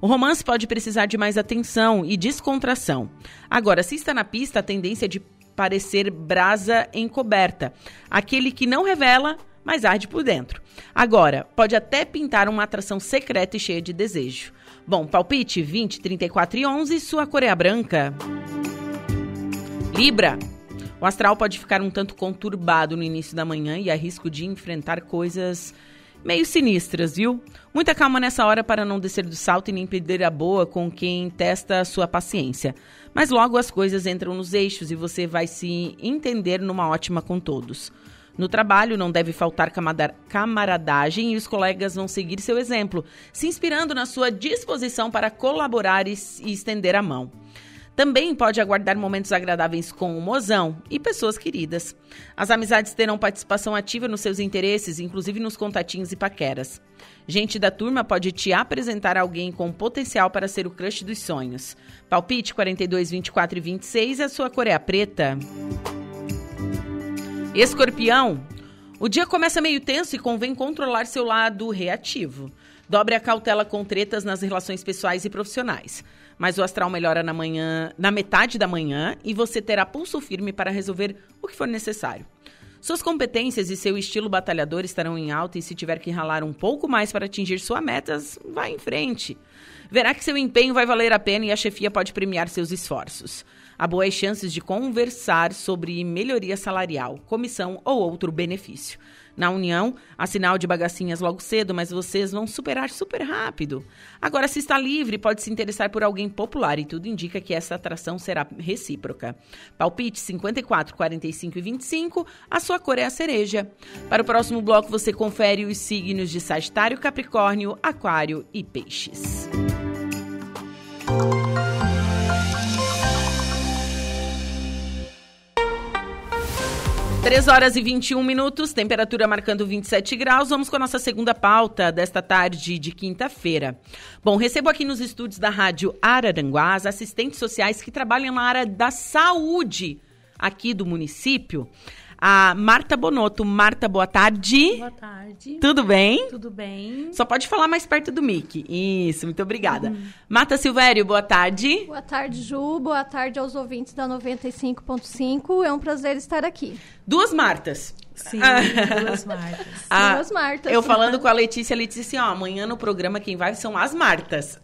O romance pode precisar de mais atenção e descontração. Agora, se está na pista, a tendência é de parecer brasa encoberta. Aquele que não revela, mas arde por dentro. Agora, pode até pintar uma atração secreta e cheia de desejo. Bom, palpite 20, 34 e 11, sua cor é branca. Libra. O astral pode ficar um tanto conturbado no início da manhã e há risco de enfrentar coisas meio sinistras, viu? Muita calma nessa hora para não descer do salto e nem perder a boa com quem testa sua paciência. Mas logo as coisas entram nos eixos e você vai se entender numa ótima com todos. No trabalho não deve faltar camaradagem e os colegas vão seguir seu exemplo, se inspirando na sua disposição para colaborar e estender a mão. Também pode aguardar momentos agradáveis com o mozão e pessoas queridas. As amizades terão participação ativa nos seus interesses, inclusive nos contatinhos e paqueras. Gente da turma pode te apresentar alguém com potencial para ser o crush dos sonhos. Palpite 42, 24 e 26, a sua cor é a preta. Escorpião. O dia começa meio tenso e convém controlar seu lado reativo. Dobre a cautela com tretas nas relações pessoais e profissionais mas o astral melhora na manhã, na metade da manhã e você terá pulso firme para resolver o que for necessário. Suas competências e seu estilo batalhador estarão em alta e se tiver que ralar um pouco mais para atingir suas metas, vá em frente. Verá que seu empenho vai valer a pena e a chefia pode premiar seus esforços. Há boas chances de conversar sobre melhoria salarial, comissão ou outro benefício. Na União, há sinal de bagacinhas logo cedo, mas vocês vão superar super rápido. Agora, se está livre, pode se interessar por alguém popular e tudo indica que essa atração será recíproca. Palpite 54, 45 e 25, a sua cor é a cereja. Para o próximo bloco, você confere os signos de Sagitário, Capricórnio, Aquário e Peixes. 3 horas e 21 minutos, temperatura marcando 27 graus. Vamos com a nossa segunda pauta desta tarde de quinta-feira. Bom, recebo aqui nos estúdios da Rádio Araranguá as assistentes sociais que trabalham na área da saúde aqui do município a Marta Bonotto. Marta, boa tarde. Boa tarde. Tudo bem? Tudo bem. Só pode falar mais perto do mic. Isso, muito obrigada. Uhum. Marta Silvério, boa tarde. Boa tarde, Ju. Boa tarde aos ouvintes da 95.5. É um prazer estar aqui. Duas Martas. Sim, Ah. duas Martas. Ah, Duas Martas. Eu falando com a Letícia, a Letícia assim, ó, amanhã no programa quem vai são as Martas.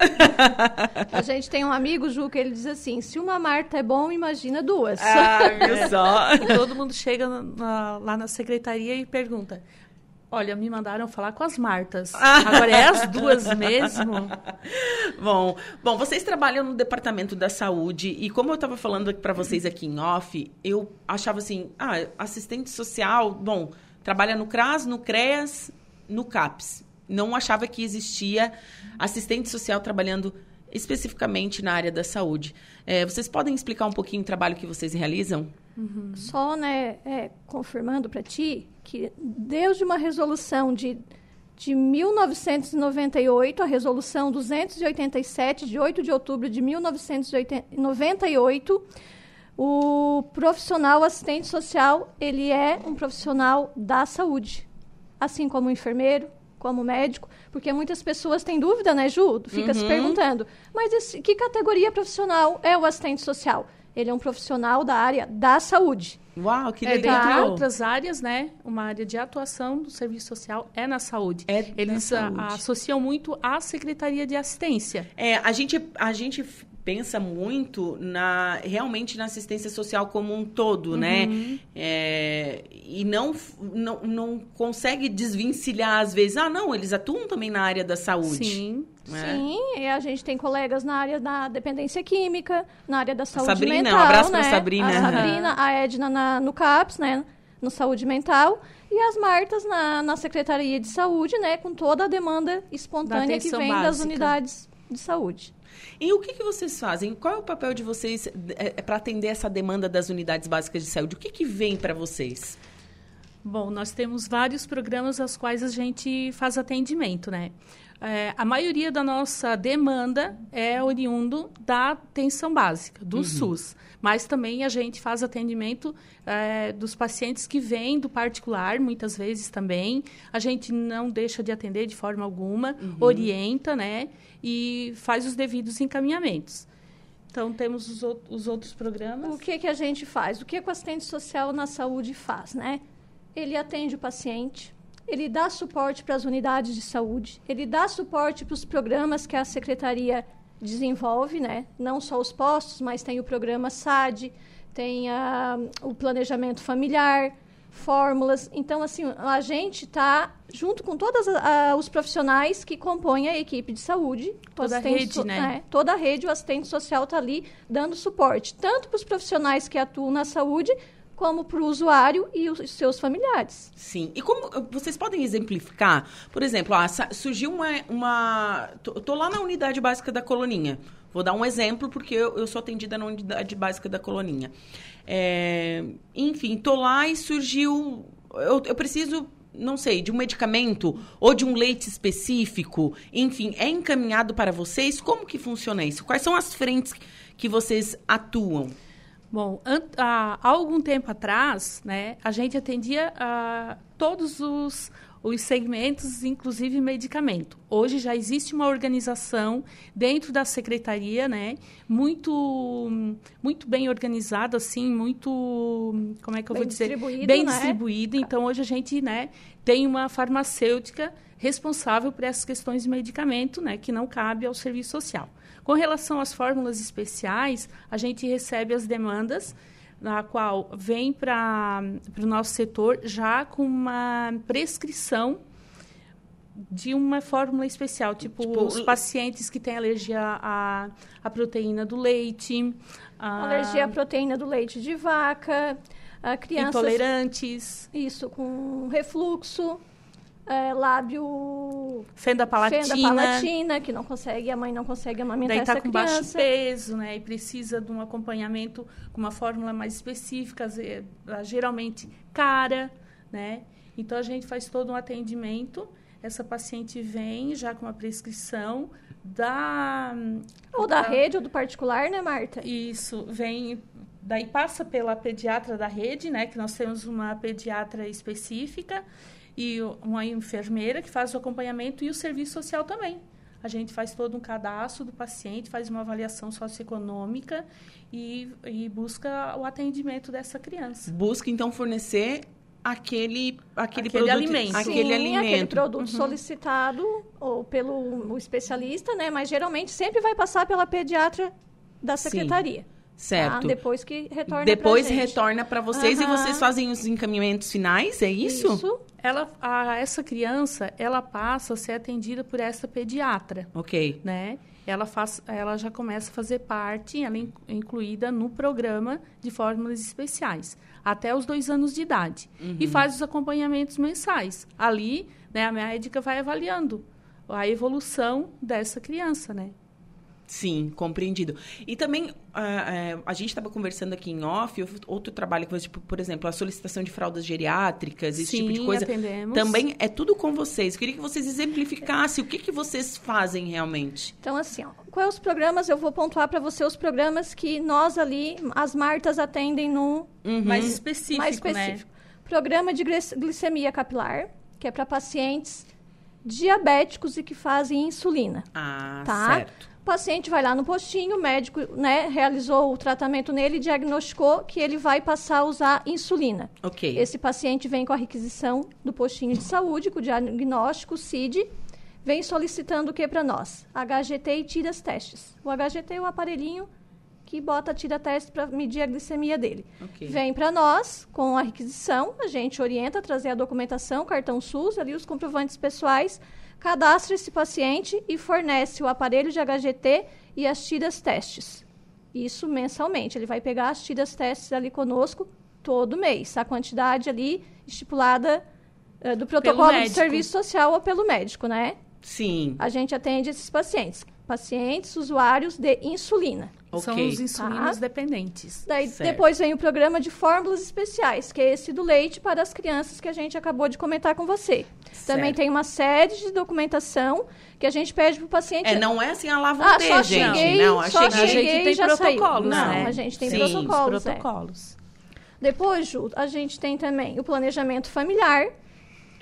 A gente tem um amigo, Ju, que ele diz assim: se uma Marta é bom, imagina duas. ah, viu só? E todo mundo chega na- na- lá na secretaria e pergunta: Olha, me mandaram falar com as Martas. Agora é as duas mesmo? Bom, bom, vocês trabalham no departamento da saúde e como eu estava falando para vocês aqui em off, eu achava assim, ah, assistente social, bom, trabalha no CRAS, no CREAS, no CAPS. Não achava que existia assistente social trabalhando especificamente na área da saúde. É, vocês podem explicar um pouquinho o trabalho que vocês realizam? Só, né, é, confirmando para ti que desde uma resolução de, de 1998, a resolução 287, de 8 de outubro de 1998, o profissional assistente social, ele é um profissional da saúde, assim como o enfermeiro, como médico, porque muitas pessoas têm dúvida, né, Ju? Fica se perguntando, mas esse- que categoria profissional é o assistente social? Ele é um profissional da área da saúde. Uau, que É, legal! dentre outras áreas, né? Uma área de atuação do serviço social é na saúde. É Eles a- saúde. associam muito à Secretaria de Assistência. É, a gente, a gente pensa muito na realmente na assistência social como um todo, né? É, e não, não, não consegue desvencilhar às vezes. Ah, não, eles atuam também na área da saúde. Sim. Né? Sim, e a gente tem colegas na área da dependência química, na área da saúde Sabrina, mental, um abraço pra né? Sabrina. A Sabrina, a Edna na- no CAPS, né? No saúde mental. E as Martas na, na Secretaria de Saúde, né? Com toda a demanda espontânea que vem das básica. unidades de saúde. E o que, que vocês fazem? Qual é o papel de vocês para atender essa demanda das unidades básicas de saúde? O que, que vem para vocês? Bom, nós temos vários programas aos quais a gente faz atendimento, né? É, a maioria da nossa demanda é oriundo da atenção básica, do SUS. Mas também a gente faz atendimento é, dos pacientes que vêm do particular, muitas vezes também. A gente não deixa de atender de forma alguma, orienta, né? E faz os devidos encaminhamentos. Então, temos os, os outros programas. O que, que a gente faz? O que, que o assistente social na saúde faz, né? Ele atende o paciente, ele dá suporte para as unidades de saúde, ele dá suporte para os programas que a secretaria desenvolve, né? Não só os postos, mas tem o programa SAD, tem a- o planejamento familiar, fórmulas. Então, assim, a gente está junto com todos os profissionais que compõem a equipe de saúde. Toda a rede, so- né? é, toda a rede, o assistente social está ali dando suporte, tanto para os profissionais que atuam na saúde, como para o usuário e os seus familiares. Sim. E como vocês podem exemplificar? Por exemplo, sa- surgiu uma. uma tô, tô lá na unidade básica da coloninha. Vou dar um exemplo, porque eu, eu sou atendida na unidade básica da coloninha. É, enfim, tô lá e surgiu. Eu, eu preciso, não sei, de um medicamento ou de um leite específico. Enfim, é encaminhado para vocês? Como que funciona isso? Quais são as frentes que vocês atuam? Bom, há há algum tempo atrás, né, a gente atendia a todos os, os segmentos, inclusive medicamento. Hoje já existe uma organização dentro da secretaria, né, muito, muito bem organizada, assim, muito, como é que eu Bem vou dizer, distribuído, bem né? distribuída. Então hoje a gente, né, tem uma farmacêutica responsável por essas questões de medicamento, né, que não cabe ao serviço social. Com relação às fórmulas especiais, a gente recebe as demandas, na qual vem para o nosso setor já com uma prescrição de uma fórmula especial, tipo, Tipo, os pacientes que têm alergia à, à proteína do leite, a- Alergia à proteína do leite de vaca, a crianças... intolerantes, Isso, com refluxo, é, lábio... fenda palatina, Fenda palatina, que não consegue, a mãe não consegue amamentar daí está essa com criança. baixo peso, né? E precisa de um acompanhamento com uma fórmula mais específica, ze- geralmente cara, né? Então a gente faz todo um atendimento. Essa paciente vem já com uma prescrição da Ou da da- rede ou do particular, né, Marta? Isso, vem. Daí passa pela pediatra da rede, né? Que nós temos uma pediatra específica e uma enfermeira que faz o acompanhamento e o serviço social também. A gente faz todo um cadastro do paciente, faz uma avaliação socioeconômica e, e busca o atendimento dessa criança. Busca, então, fornecer aquele aquele, Aquele produto, alimento. aquele Sim, alimento. aquele produto Uhum. solicitado ou pelo especialista, né? Mas geralmente sempre vai passar pela pediatra da Sim, secretaria. Certo. tá? Depois que retorna Depois retorna para vocês e Aham. vocês fazem os encaminhamentos finais, é isso? Isso. Ela, a- essa criança, ela passa a ser atendida por essa pediatra, Ok. né? Ela, faz, ela já começa a fazer parte, ela é in- incluída no programa de fórmulas especiais, até os dois anos de idade. E faz os acompanhamentos mensais. Ali, né, a médica vai avaliando a evolução dessa criança, né? Sim, compreendido. E também, ah, eh, a gente estava conversando aqui em off, outro trabalho que você, tipo, por exemplo, a solicitação de fraldas geriátricas, esse tipo de Sim, coisa. atendemos. Também é tudo com vocês. Eu queria que vocês exemplificassem o que, que vocês fazem realmente. Então, assim, ó, quais os programas? Eu vou pontuar para você os programas que nós ali, as Martas, atendem no Uhum. Mais específico, mais específico. Programa de glic- glicemia capilar, que é para pacientes diabéticos e que fazem insulina. Ah, Tá? certo. O paciente vai lá no postinho, o médico né, realizou o tratamento nele e diagnosticou que ele vai passar a usar insulina. Ok. Esse paciente vem com a requisição do postinho de saúde, com o diagnóstico, CID, vem solicitando o que para nós? HGT e tira as testes. O HGT é o aparelhinho que bota tira teste para medir a glicemia dele. Ok. Vem para nós com a requisição, a gente orienta a trazer a documentação, cartão SUS, ali os comprovantes pessoais, cadastra esse paciente e fornece o aparelho de HGT e as tiras testes. Isso mensalmente. Ele vai pegar as tiras testes ali conosco todo mês. A quantidade ali estipulada eh, do protocolo de serviço social ou pelo médico, né? Sim. A gente atende esses pacientes. Pacientes usuários de insulina. São Ok. os insulinos Tá. dependentes. Daí Certo. depois vem o programa de fórmulas especiais, que é esse do leite para as crianças que a gente acabou de comentar com você. Também Certo. tem uma série de documentação que a gente pede para o paciente. É, não é assim, a lá vou ah, gente. cheguei, não, a só cheguei. cheguei A gente tem protocolos, Não, né? a gente tem Sim, protocolos. Os é. protocolos. Depois, Ju, a gente tem também o planejamento familiar,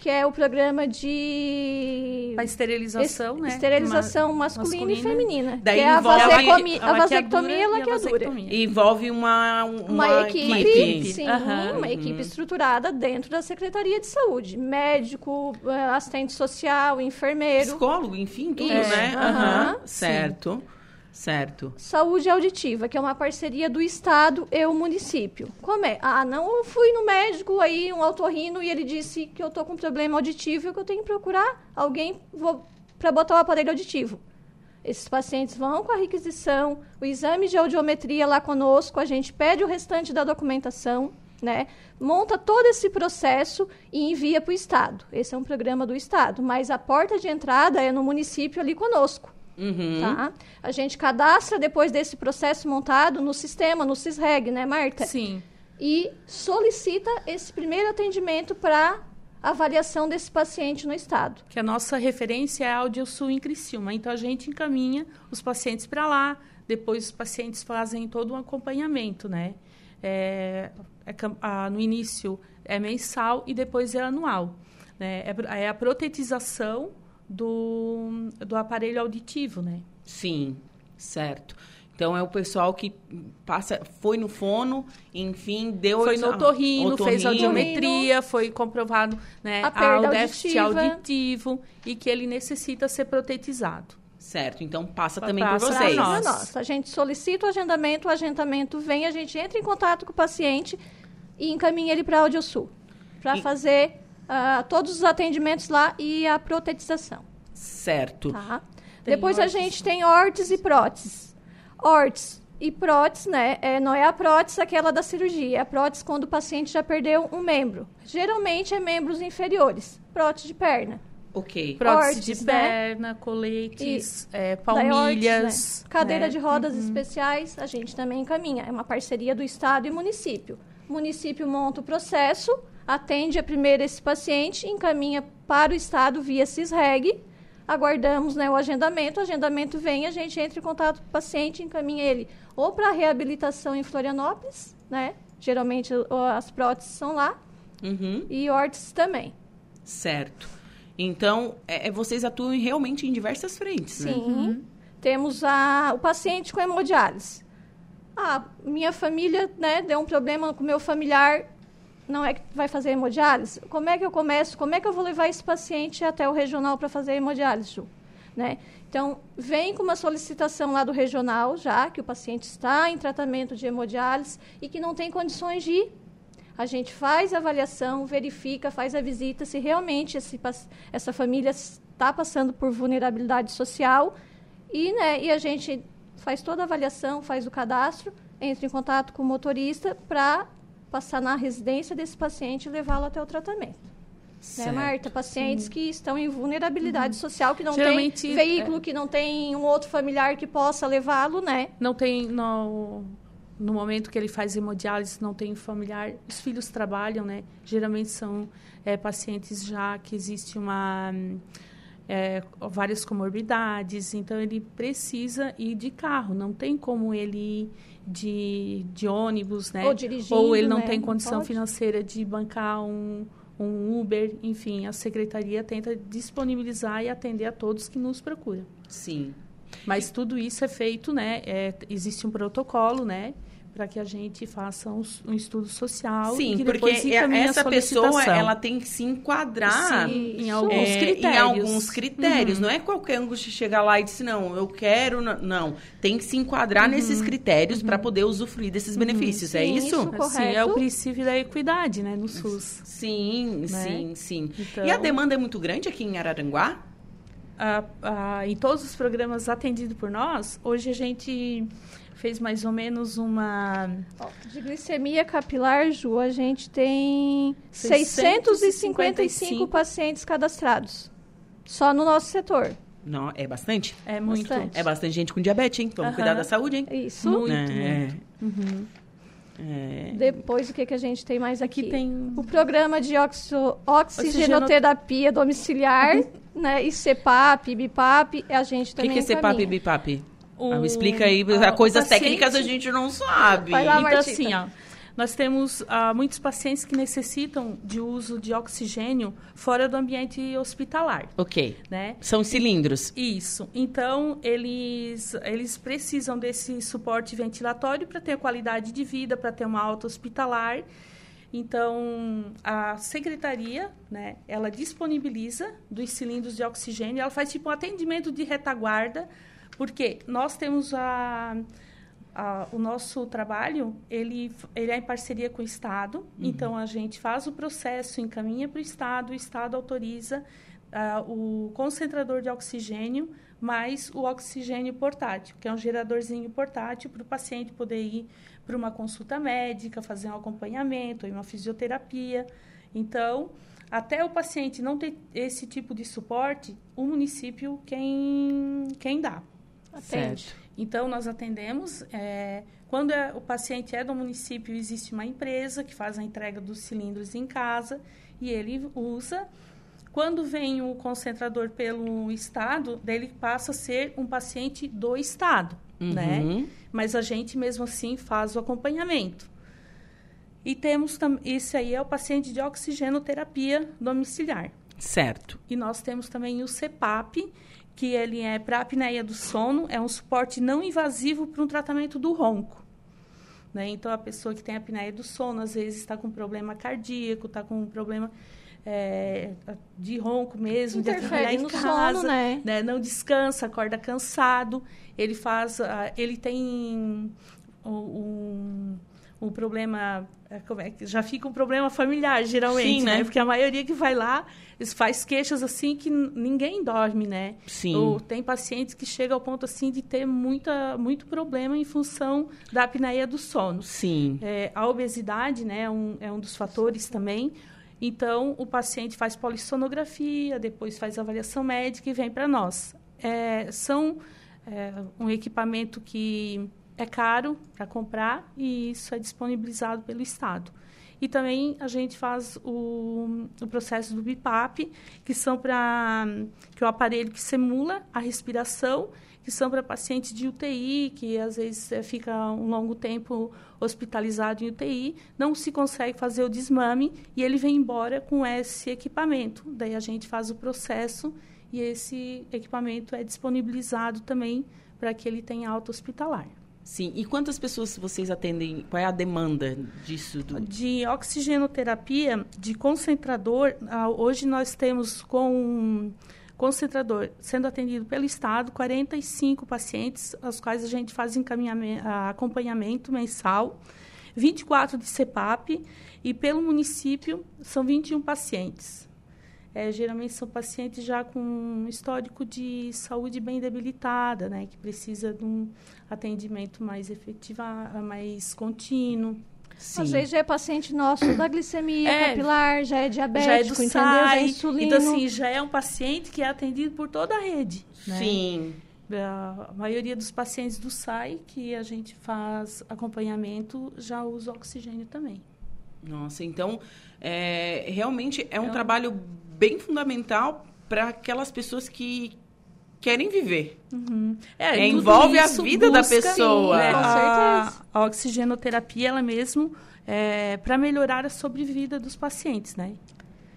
que é o programa de A esterilização, es- né? esterilização Ma- masculina, e feminina. Daí que é a envolve- vasectomia, a a vasectomia e a laqueadura e vasectomia. Envolve uma, uma, Uma, equipe, equipe. sim, Aham. uma equipe estruturada dentro da Secretaria de Saúde. Médico, eh, assistente social, enfermeiro. Psicólogo, enfim, tudo, Isso, né? aham, Aham, sim. Certo. Saúde auditiva, que é uma parceria do Estado e o município. Como é? Ah, não, eu fui no médico aí, um autorrino, e ele disse que eu tô com problema auditivo e que eu tenho que procurar alguém para botar o aparelho auditivo. Esses pacientes vão com a requisição, o exame de audiometria lá conosco, a gente pede o restante da documentação, né? Monta todo esse processo e envia para o Estado. Esse é um programa do Estado, mas a porta de entrada é no município ali conosco. Uhum. Tá? A gente cadastra depois desse processo montado no sistema, no CISREG, né, Marta? Sim. E solicita esse primeiro atendimento para avaliação desse paciente no estado. Que a nossa referência é a Audiosul em Criciúma. Então, a gente encaminha os pacientes para lá. Depois, os pacientes fazem todo um acompanhamento, né? É, é ah, no início é mensal e depois é anual. Né? É, é a protetização do, do aparelho auditivo, né? Sim, certo. Então é o pessoal que passa, foi no fono, enfim, deu Foi no ah, otorrino, fez otorrino. audiometria, foi comprovado né, A perda o déficit auditiva. auditivo e que ele necessita ser protetizado. Certo, então passa Pa- também passa pra vocês. nós. Pra nós. A gente solicita o agendamento, o agendamento vem, a gente entra em contato com o paciente e encaminha ele para a Audiosul para E- fazer ah, todos os atendimentos lá e a protetização. Certo. Tá? Depois a órteses. gente tem órteses e próteses. Órteses e próteses, né? é, não é a prótese aquela da cirurgia, é a prótese quando o paciente já perdeu um membro. Geralmente é membros inferiores. Prótese de perna. Ok. Prótese Órteses, de né? perna, coletes, é, palmilhas. órteses, né? Cadeira né? de rodas especiais, a gente também encaminha. É uma parceria do Estado e município. O município monta o processo, atende a primeiro esse paciente, encaminha para o Estado via CISREG. Aguardamos né, o agendamento, o agendamento vem, a gente entra em contato com o paciente, encaminha ele ou para reabilitação em Florianópolis, né? Geralmente as próteses são lá, Uhum, e órteses também. certo. Então, é, é- vocês atuam realmente em diversas frentes, né? Sim. Temos a, o paciente com hemodiálise. Ah, minha família, né, deu um problema com meu familiar, não é que vai fazer hemodiálise? Como é que eu começo? Como é que eu vou levar esse paciente até o regional para fazer hemodiálise, Ju? Né? Então, vem com uma solicitação lá do regional, já que o paciente está em tratamento de hemodiálise e que não tem condições de ir. A gente faz a avaliação, verifica, faz a visita se realmente esse, essa família está passando por vulnerabilidade social e, né, e a gente faz toda a avaliação, faz o cadastro, entra em contato com o motorista para passar na residência desse paciente e levá-lo até o tratamento. Né, Marta? Pacientes Sim. que estão em vulnerabilidade uhum. social, que não Geralmente, tem veículo, é... que não tem um outro familiar que possa levá-lo, né? Não tem, no, no momento que ele faz hemodiálise, não tem familiar. Os filhos trabalham, né? Geralmente são é, pacientes já que existe uma... É, várias comorbidades, então ele precisa ir de carro, não tem como ele ir de, de ônibus, né? Ou dirigindo, Ou ele não né? tem condição não financeira de bancar um, um Uber, enfim, a secretaria tenta disponibilizar e atender a todos que nos procuram. Sim. Mas tudo isso é feito, né? É, existe um protocolo, né? Para que a gente faça um, um estudo social. Sim, porque essa pessoa ela tem que se enquadrar Sim, em alguns é, critérios. Em alguns critérios. Uhum. Não é qualquer um que chega lá e diz, não, eu quero. Não. Tem que se enquadrar uhum. nesses critérios uhum. para poder usufruir desses uhum. benefícios. É sim, é isso? isso correto. Sim, é o princípio da equidade, né, no SUS. Sim, né? sim, sim. Então... E a demanda é muito grande aqui em Araranguá? Ah, ah, em todos os programas atendidos por nós, hoje a gente fez mais ou menos uma. De glicemia capilar, Ju, a gente tem 655, 655 pacientes cadastrados. Só no nosso setor. Não, é bastante? É muito. Bastante. É bastante gente com diabetes, hein? Vamos cuidar da saúde, hein? Isso. Muito. É. Uhum. É. Depois, o que, que a gente tem mais aqui? Aqui tem... O programa de oxo... oxigenoterapia domiciliar, uhum. né? E CEPAP, BIPAP, a gente também O que, que é CEPAP e BIPAP? O, ah, me explica aí, a, coisas paciente... técnicas a gente não sabe. Vai lá, então, assim, ó, nós temos uh, muitos pacientes que necessitam de uso de oxigênio fora do ambiente hospitalar. Ok. Né? São cilindros. Isso. Então, eles, eles precisam desse suporte ventilatório para ter qualidade de vida, para ter uma alta hospitalar. Então, a secretaria, né, ela disponibiliza dos cilindros de oxigênio, ela faz tipo um atendimento de retaguarda porque nós temos a, a, o nosso trabalho, ele, ele é em parceria com o Estado, uhum. então a gente faz o processo, encaminha para o Estado, o Estado autoriza uh, o concentrador de oxigênio mais o oxigênio portátil, que é um geradorzinho portátil para o paciente poder ir para uma consulta médica, fazer um acompanhamento, uma fisioterapia. Então, até o paciente não ter esse tipo de suporte, o município quem, quem dá. Atende. Certo. Então, nós atendemos. É, quando é, o paciente é do município, existe uma empresa que faz a entrega dos cilindros em casa e ele usa. Quando vem o concentrador pelo Estado, ele passa a ser um paciente do Estado, uhum. né? Mas a gente, mesmo assim, faz o acompanhamento. E temos, esse aí é o paciente de oxigenoterapia domiciliar. Certo. E nós temos também o CEPAP, que ele é para a apneia do sono, é um suporte não invasivo para um tratamento do ronco. Né? Então, a pessoa que tem apneia do sono, às vezes está com problema cardíaco, está com um problema é, de ronco mesmo, Interfere de trabalhar em casa, sono, né? né? Não descansa, acorda cansado. Ele faz, uh, ele tem um, um problema, é, é, já fica um problema familiar, geralmente, Sim, né? né? Porque a maioria que vai lá faz queixas assim que ninguém dorme, né? Sim. Ou tem pacientes que chegam ao ponto assim de ter muita, muito problema em função da apneia do sono. Sim. É, a obesidade, né, é um, é um dos fatores também. Então, o paciente faz polissonografia, depois faz avaliação médica e vem para nós. É, são é, um equipamento que é caro para comprar e isso é disponibilizado pelo Estado. E também a gente faz o, o processo do BIPAP, que são para que é o aparelho que simula a respiração, que são para pacientes de UTI, que às vezes é, fica um longo tempo hospitalizado em UTI, não se consegue fazer o desmame e ele vem embora com esse equipamento. Daí a gente faz o processo e esse equipamento é disponibilizado também para que ele tenha alta hospitalar. Sim. E quantas pessoas vocês atendem? Qual é a demanda disso? Do... De oxigenoterapia, de concentrador, hoje nós temos com concentrador sendo atendido pelo Estado 45 pacientes, aos quais a gente faz acompanhamento mensal, 24 de CEPAP e pelo município são 21 pacientes. É, geralmente são pacientes já com um histórico de saúde bem debilitada, né, que precisa de um atendimento mais efetivo, mais contínuo. Sim. Às vezes já é paciente nosso da glicemia é, capilar, já é diabético, já é do entendeu? SAI, já é insulino. Então, assim, já é um paciente que é atendido por toda a rede. Né? Sim. A maioria dos pacientes do SAI, que a gente faz acompanhamento, já usa oxigênio também. Nossa, então, é, realmente é um é trabalho bem fundamental para aquelas pessoas que querem viver. Uhum. É, é envolve a vida da pessoa. Sim, né? a, a, oxigenoterapia, ela mesmo, é para melhorar a sobrevida dos pacientes, né?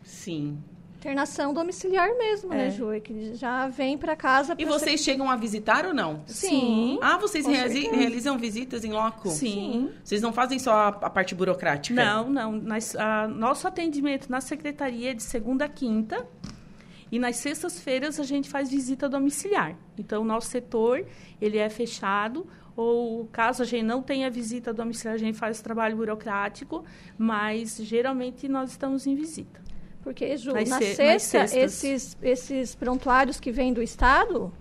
Sim. Internação domiciliar mesmo, né, é. né, Ju? É que já vem para casa. Pra e vocês ser... chegam a visitar ou não? Sim. Ah, vocês realizam visitas em loco? Sim. Vocês não fazem só a, a parte burocrática? Não, não. Nós, a, nosso atendimento na secretaria é de segunda a quinta. E nas sextas-feiras a gente faz visita domiciliar. Então, o nosso setor, ele é fechado ou caso a gente não tenha visita domiciliar, a gente faz trabalho burocrático, mas geralmente nós estamos em visita. Porque, Ju, nas na sexta, esses, esses prontuários que vêm do Estado,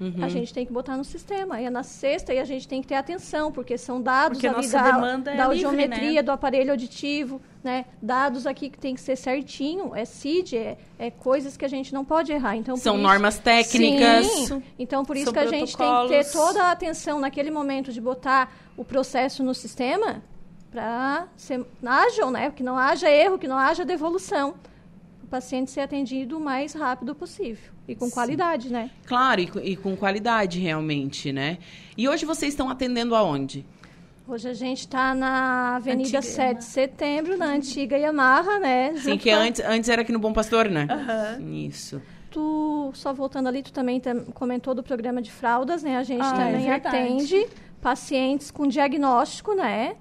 Uhum. A gente tem que botar no sistema. E é na sexta e a gente tem que ter atenção, porque são dados porque ali da, é da audiometria, né? do aparelho auditivo, né? Dados aqui que tem que ser certinho, é CID, é, é coisas que a gente não pode errar. Então, são isso, normas técnicas. Sim, então por isso que a gente tem que ter toda a atenção naquele momento de botar o processo no sistema para ser ágil, né? Que não haja erro, que não haja devolução paciente ser atendido o mais rápido possível. E com Sim. qualidade, né? Claro, e, e, com qualidade realmente, né? E hoje vocês estão atendendo aonde? Hoje a gente está na Avenida antiga, 7 de Setembro, na antiga Yamaha, né? Sim, que antes, antes era aqui no Bom Pastor, né? Uhum. Isso. Tu, só voltando ali, tu também comentou do programa de fraldas, né? A gente ah, é também é atende pacientes com diagnóstico, né?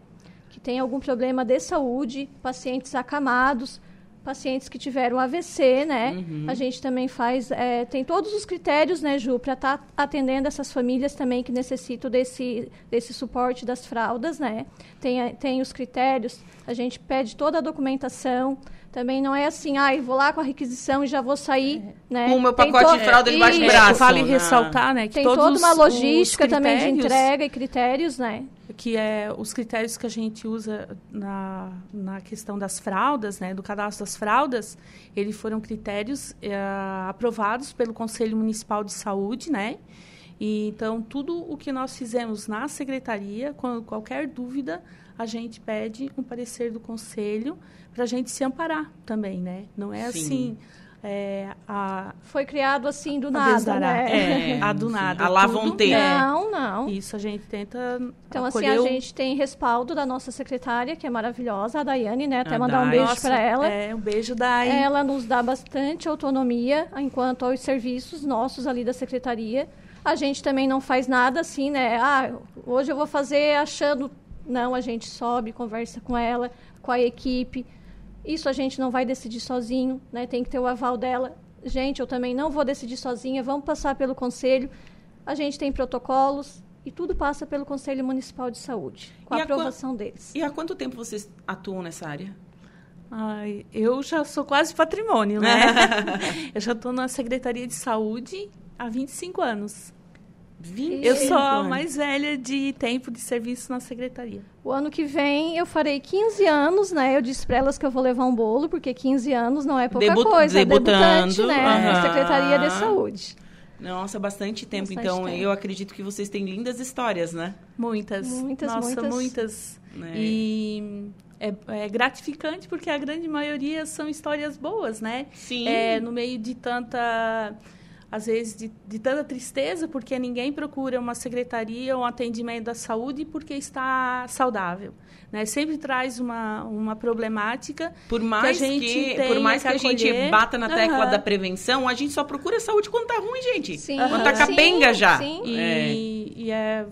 Que tem algum problema de saúde, pacientes acamados, pacientes que tiveram AVC, né? Uhum. A gente também faz, é, tem todos os critérios, né, Ju, para estar tá atendendo essas famílias também que necessitam desse, desse suporte das fraldas, né? Tem, tem os critérios, a gente pede toda a documentação, também não é assim, ah, vou lá com a requisição e já vou sair, é. né? Com o meu pacote de fralda debaixo do braço. Vale né? ressaltar, né? Que tem toda uma logística também de entrega e critérios, né? Que é os critérios que a gente usa na, na questão das fraldas, né, do cadastro das fraldas, eles foram critérios é, aprovados pelo Conselho Municipal de Saúde, né? E, então, tudo o que nós fizemos na secretaria, quando qualquer dúvida, a gente pede um parecer do conselho para a gente se amparar também, né? Não é Sim. assim é, a, Foi criado assim do nada, né? É, a do nada. A lá vão ter. Não, não. Isso a gente tenta. Então, assim, a gente tem respaldo da nossa secretária, que é maravilhosa, a Daiane, né? Até a mandar Dai. um beijo para ela. É, um beijo, Dai. Ela nos dá bastante autonomia enquanto aos serviços nossos ali da secretaria. A gente também não faz nada assim, né? Ah, hoje eu vou fazer achando. Não, a gente sobe, conversa com ela, com a equipe isso a gente não vai decidir sozinho, né? Tem que ter o aval dela. Gente, eu também não vou decidir sozinha, vamos passar pelo conselho. A gente tem protocolos e tudo passa pelo Conselho Municipal de Saúde, com a aprovação deles. E há quanto tempo vocês atuam nessa área? Ai, eu já sou quase patrimônio, né? eu já estou na Secretaria de Saúde há 25 anos. 20 eu sou a mais velha de tempo de serviço na secretaria. O ano que vem eu farei 15 anos, né? Eu disse para elas que eu vou levar um bolo, porque 15 anos não é pouca Debut coisa. Debutando, debutante, né? Uhum. Na Secretaria de Saúde. Nossa, bastante tempo. Bastante então, tempo. eu acredito que vocês têm lindas histórias, né? Muitas. Muitas, Nossa, muitas. muitas. Né? E é, é, gratificante porque a grande maioria são histórias boas, né? Sim. É, no meio de tanta às vezes de, de, tanta tristeza porque ninguém procura uma secretaria ou um atendimento da saúde porque está saudável né sempre traz uma, uma problemática por mais que, a gente que por mais que, que a gente bata na tecla uhum. da prevenção a gente só procura saúde quando tá ruim gente sim. quando tá capenga sim, já sim. E, é. e é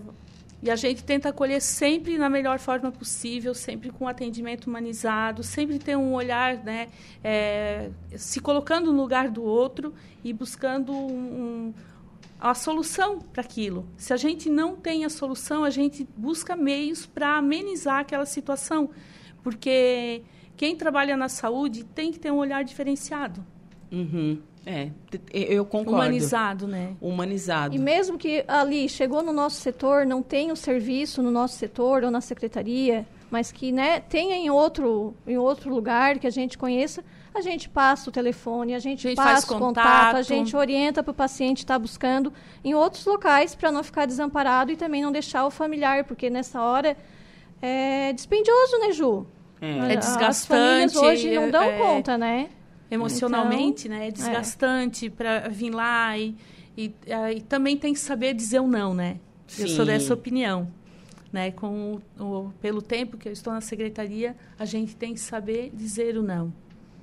E a gente tenta acolher sempre na melhor forma possível, sempre com atendimento humanizado, sempre ter um olhar, né, é, se colocando no lugar do outro e buscando um, um, a solução para aquilo. Se a gente não tem a solução, a gente busca meios para amenizar aquela situação, porque quem trabalha na saúde tem que ter um olhar diferenciado. Uhum. É, eu concordo. Humanizado, né? Humanizado. E mesmo que ali chegou no nosso setor, não tem o serviço no nosso setor ou na secretaria, mas que né, tenha em outro, em outro lugar que a gente conheça, a gente passa o telefone, a gente, a gente passa o contato, contato, a gente orienta para o paciente estar tá buscando em outros locais para não ficar desamparado e também não deixar o familiar, porque nessa hora é dispendioso, né, Ju? É, é desgastante. As famílias hoje não dão é, conta, né? Emocionalmente, então, né? É desgastante é. para vir lá e, e, e, também tem que saber dizer o não, né? Sim. Eu sou dessa opinião. Né? Com o, o, pelo tempo que eu estou na secretaria, a gente tem que saber dizer o não.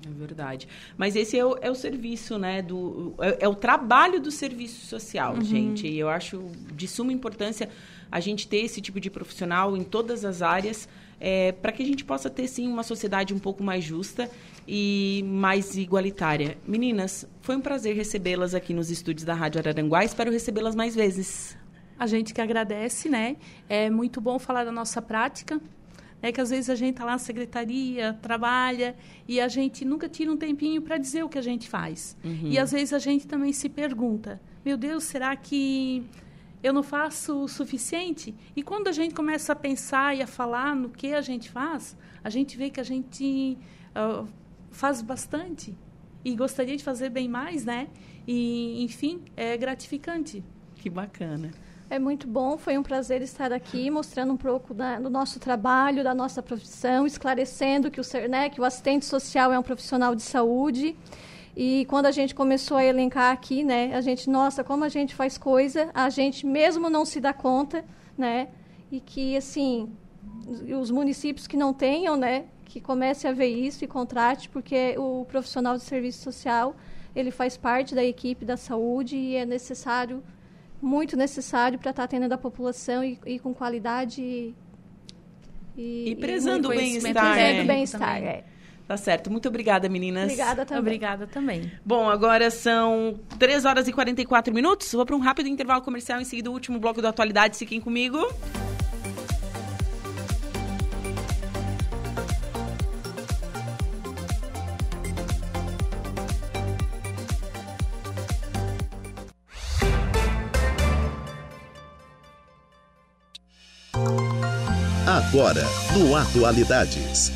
É verdade. Mas esse é o, é o serviço, né? Do, é, é, o trabalho do serviço social, uhum. gente. E eu acho de suma importância a gente ter esse tipo de profissional em todas as áreas, é, para que a gente possa ter, sim, uma sociedade um pouco mais justa e mais igualitária. Meninas, foi um prazer recebê-las aqui nos estúdios da Rádio Araranguá. Espero recebê-las mais vezes. A gente que agradece, né? É muito bom falar da nossa prática. É que às vezes a gente está lá na secretaria, trabalha e a gente nunca tira um tempinho para dizer o que a gente faz. Uhum. E às vezes a gente também se pergunta: meu Deus, será que eu não faço o suficiente? E quando a gente começa a pensar e a falar no que a gente faz, a gente vê que a gente uh, faz bastante e gostaria de fazer bem mais, né? E, enfim, é gratificante. Que bacana. É muito bom, foi um prazer estar aqui mostrando um pouco da, do nosso trabalho, da nossa profissão, esclarecendo que o, né, que o assistente social é um profissional de saúde. E quando a gente começou a elencar aqui, né, a gente, nossa, como a gente faz coisa, a gente mesmo não se dá conta, né? E que, assim, os municípios que não tenham, né, que comece a ver isso e contrate, porque o profissional de serviço social ele faz parte da equipe da saúde e é necessário, muito necessário para estar tá atendendo a população e, e com qualidade e, e prezando o bem-estar. Prezando o bem-estar, é. Tá certo. Muito obrigada, meninas. Obrigada também. Obrigada também. Bom, agora são 3 horas e 44 minutos. Vou para um rápido intervalo comercial, em seguida o último bloco da atualidade. Fiquem comigo. Agora, no Atualidades.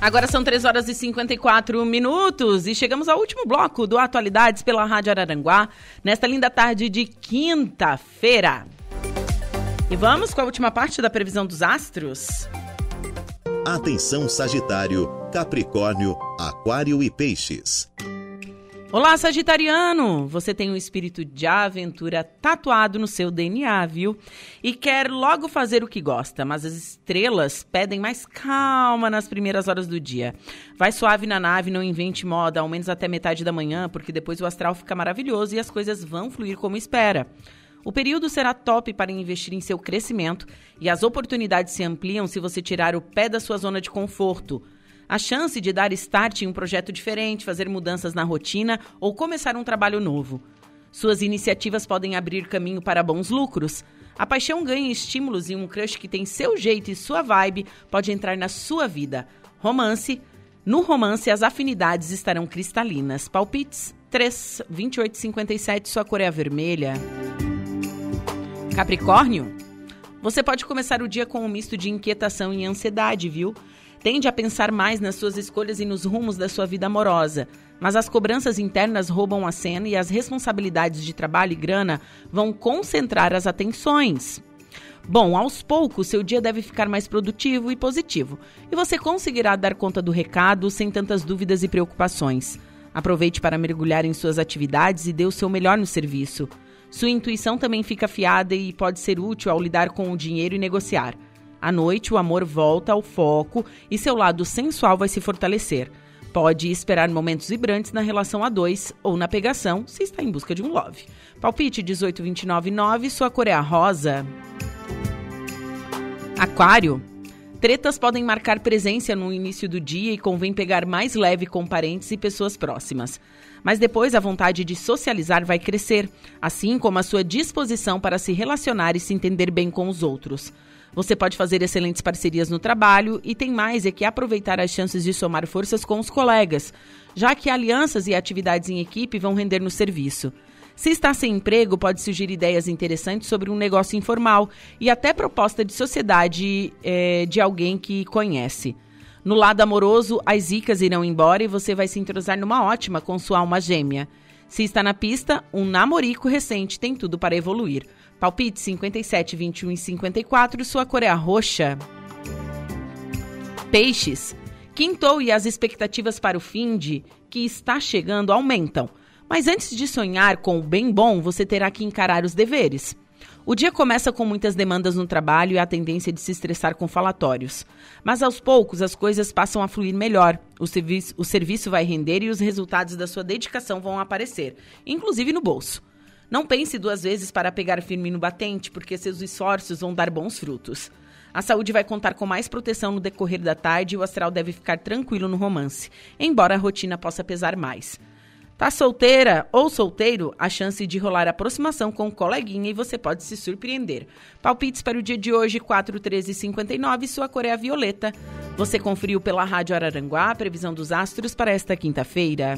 Agora são 3 horas e 54 minutos e chegamos ao último bloco do Atualidades pela Rádio Araranguá, nesta linda tarde de quinta-feira. E vamos com a última parte da previsão dos astros? Atenção Sagitário, Capricórnio, Aquário e Peixes. Olá, Sagitariano! Você tem um espírito de aventura tatuado no seu DNA, viu? E quer logo fazer o que gosta, mas as estrelas pedem mais calma nas primeiras horas do dia. Vai suave na nave, não invente moda, ao menos até metade da manhã, porque depois o astral fica maravilhoso e as coisas vão fluir como espera. O período será top para investir em seu crescimento e as oportunidades se ampliam se você tirar o pé da sua zona de conforto. A chance de dar start em um projeto diferente, fazer mudanças na rotina ou começar um trabalho novo. Suas iniciativas podem abrir caminho para bons lucros. A paixão ganha estímulos e um crush que tem seu jeito e sua vibe pode entrar na sua vida. Romance. No romance, as afinidades estarão cristalinas. Palpites 3, 28, 57, sua cor é vermelha. Capricórnio, você pode começar o dia com um misto de inquietação e ansiedade, viu? Tende a pensar mais nas suas escolhas e nos rumos da sua vida amorosa, mas as cobranças internas roubam a cena e as responsabilidades de trabalho e grana vão concentrar as atenções. Bom, aos poucos, seu dia deve ficar mais produtivo e positivo, e você conseguirá dar conta do recado sem tantas dúvidas e preocupações. Aproveite para mergulhar em suas atividades e dê o seu melhor no serviço. Sua intuição também fica afiada e pode ser útil ao lidar com o dinheiro e negociar. À noite, o amor volta ao foco e seu lado sensual vai se fortalecer. Pode esperar momentos vibrantes na relação a dois ou na pegação, se está em busca de um love. Palpite 18299, sua cor é a rosa. Aquário. Tretas podem marcar presença no início do dia e convém pegar mais leve com parentes e pessoas próximas. Mas depois a vontade de socializar vai crescer, assim como a sua disposição para se relacionar e se entender bem com os outros. Você pode fazer excelentes parcerias no trabalho e tem mais é que aproveitar as chances de somar forças com os colegas, já que alianças e atividades em equipe vão render no serviço. Se está sem emprego, pode surgir ideias interessantes sobre um negócio informal e até proposta de sociedade é, de alguém que conhece. No lado amoroso, as zicas irão embora e você vai se entrosar numa ótima com sua alma gêmea. Se está na pista, um namorico recente tem tudo para evoluir. Palpite 57, 21 e 54, sua cor é a roxa. Peixes. Quintou e as expectativas para o fim de que está chegando aumentam. Mas antes de sonhar com o bem bom, você terá que encarar os deveres. O dia começa com muitas demandas no trabalho e a tendência de se estressar com falatórios. Mas aos poucos as coisas passam a fluir melhor, o serviço, o serviço vai render e os resultados da sua dedicação vão aparecer, inclusive no bolso. Não pense duas vezes para pegar firme no batente, porque seus esforços vão dar bons frutos. A saúde vai contar com mais proteção no decorrer da tarde e o astral deve ficar tranquilo no romance, embora a rotina possa pesar mais. Tá solteira ou solteiro? A chance de rolar aproximação com o coleguinha e você pode se surpreender. Palpites para o dia de hoje, 4, 13 59, sua cor é a violeta. Você conferiu pela Rádio Araranguá a previsão dos astros para esta quinta-feira.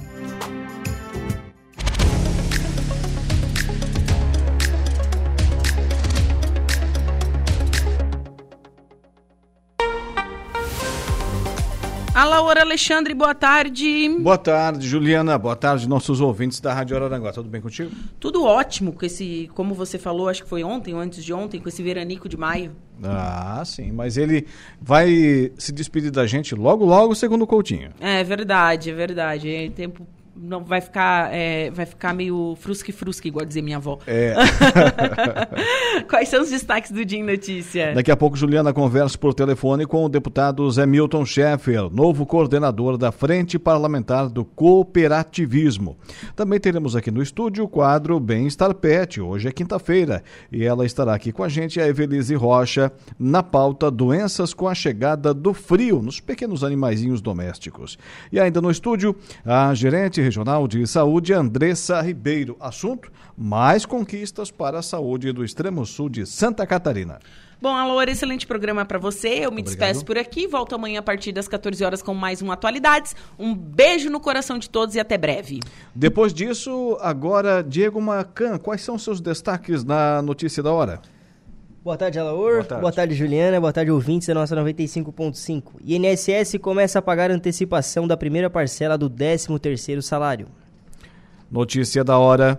Laura Alexandre, boa tarde. Boa tarde, Juliana. Boa tarde, nossos ouvintes da Rádio Araranguá. Tudo bem contigo? Tudo ótimo com esse, como você falou, acho que foi ontem ou antes de ontem, com esse veranico de maio. Ah, sim, mas ele vai se despedir da gente logo, logo, segundo o Coutinho. É verdade, é verdade. É tempo não vai ficar é, vai ficar meio frusque frusque igual dizer minha avó. É. Quais são os destaques do Dia em Notícia? Daqui a pouco Juliana conversa por telefone com o deputado Zé Milton Schaeffer, novo coordenador da Frente Parlamentar do Cooperativismo. Também teremos aqui no estúdio o quadro Bem-Estar Pet. Hoje é quinta-feira e ela estará aqui com a gente, a Evelise Rocha, na pauta Doenças com a chegada do frio nos pequenos animaizinhos domésticos. E ainda no estúdio, a gerente Regional de Saúde, Andressa Ribeiro. Assunto: mais conquistas para a saúde do extremo sul de Santa Catarina. Bom, alô, excelente programa para você. Eu me Obrigado. despeço por aqui. Volto amanhã a partir das 14 horas com mais um Atualidades. Um beijo no coração de todos e até breve. Depois disso, agora, Diego Macan, quais são seus destaques na notícia da hora? Boa tarde, Alaor. Boa tarde. Boa tarde, Juliana. Boa tarde, ouvintes da nossa 95.5. INSS começa a pagar antecipação da primeira parcela do 13º salário. Notícia da hora.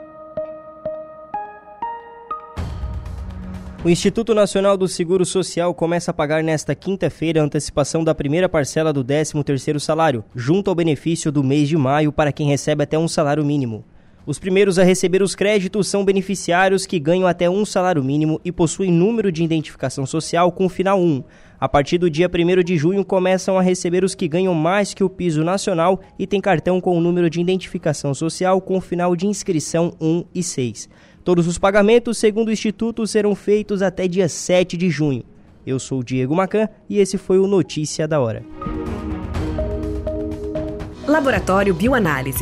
O Instituto Nacional do Seguro Social começa a pagar nesta quinta-feira a antecipação da primeira parcela do 13º salário, junto ao benefício do mês de maio para quem recebe até um salário mínimo. Os primeiros a receber os créditos são beneficiários que ganham até um salário mínimo e possuem número de identificação social com final 1. A partir do dia 1 de junho começam a receber os que ganham mais que o piso nacional e têm cartão com o número de identificação social com final de inscrição 1 e 6. Todos os pagamentos, segundo o Instituto, serão feitos até dia 7 de junho. Eu sou Diego Macan e esse foi o Notícia da Hora. Laboratório Bioanálise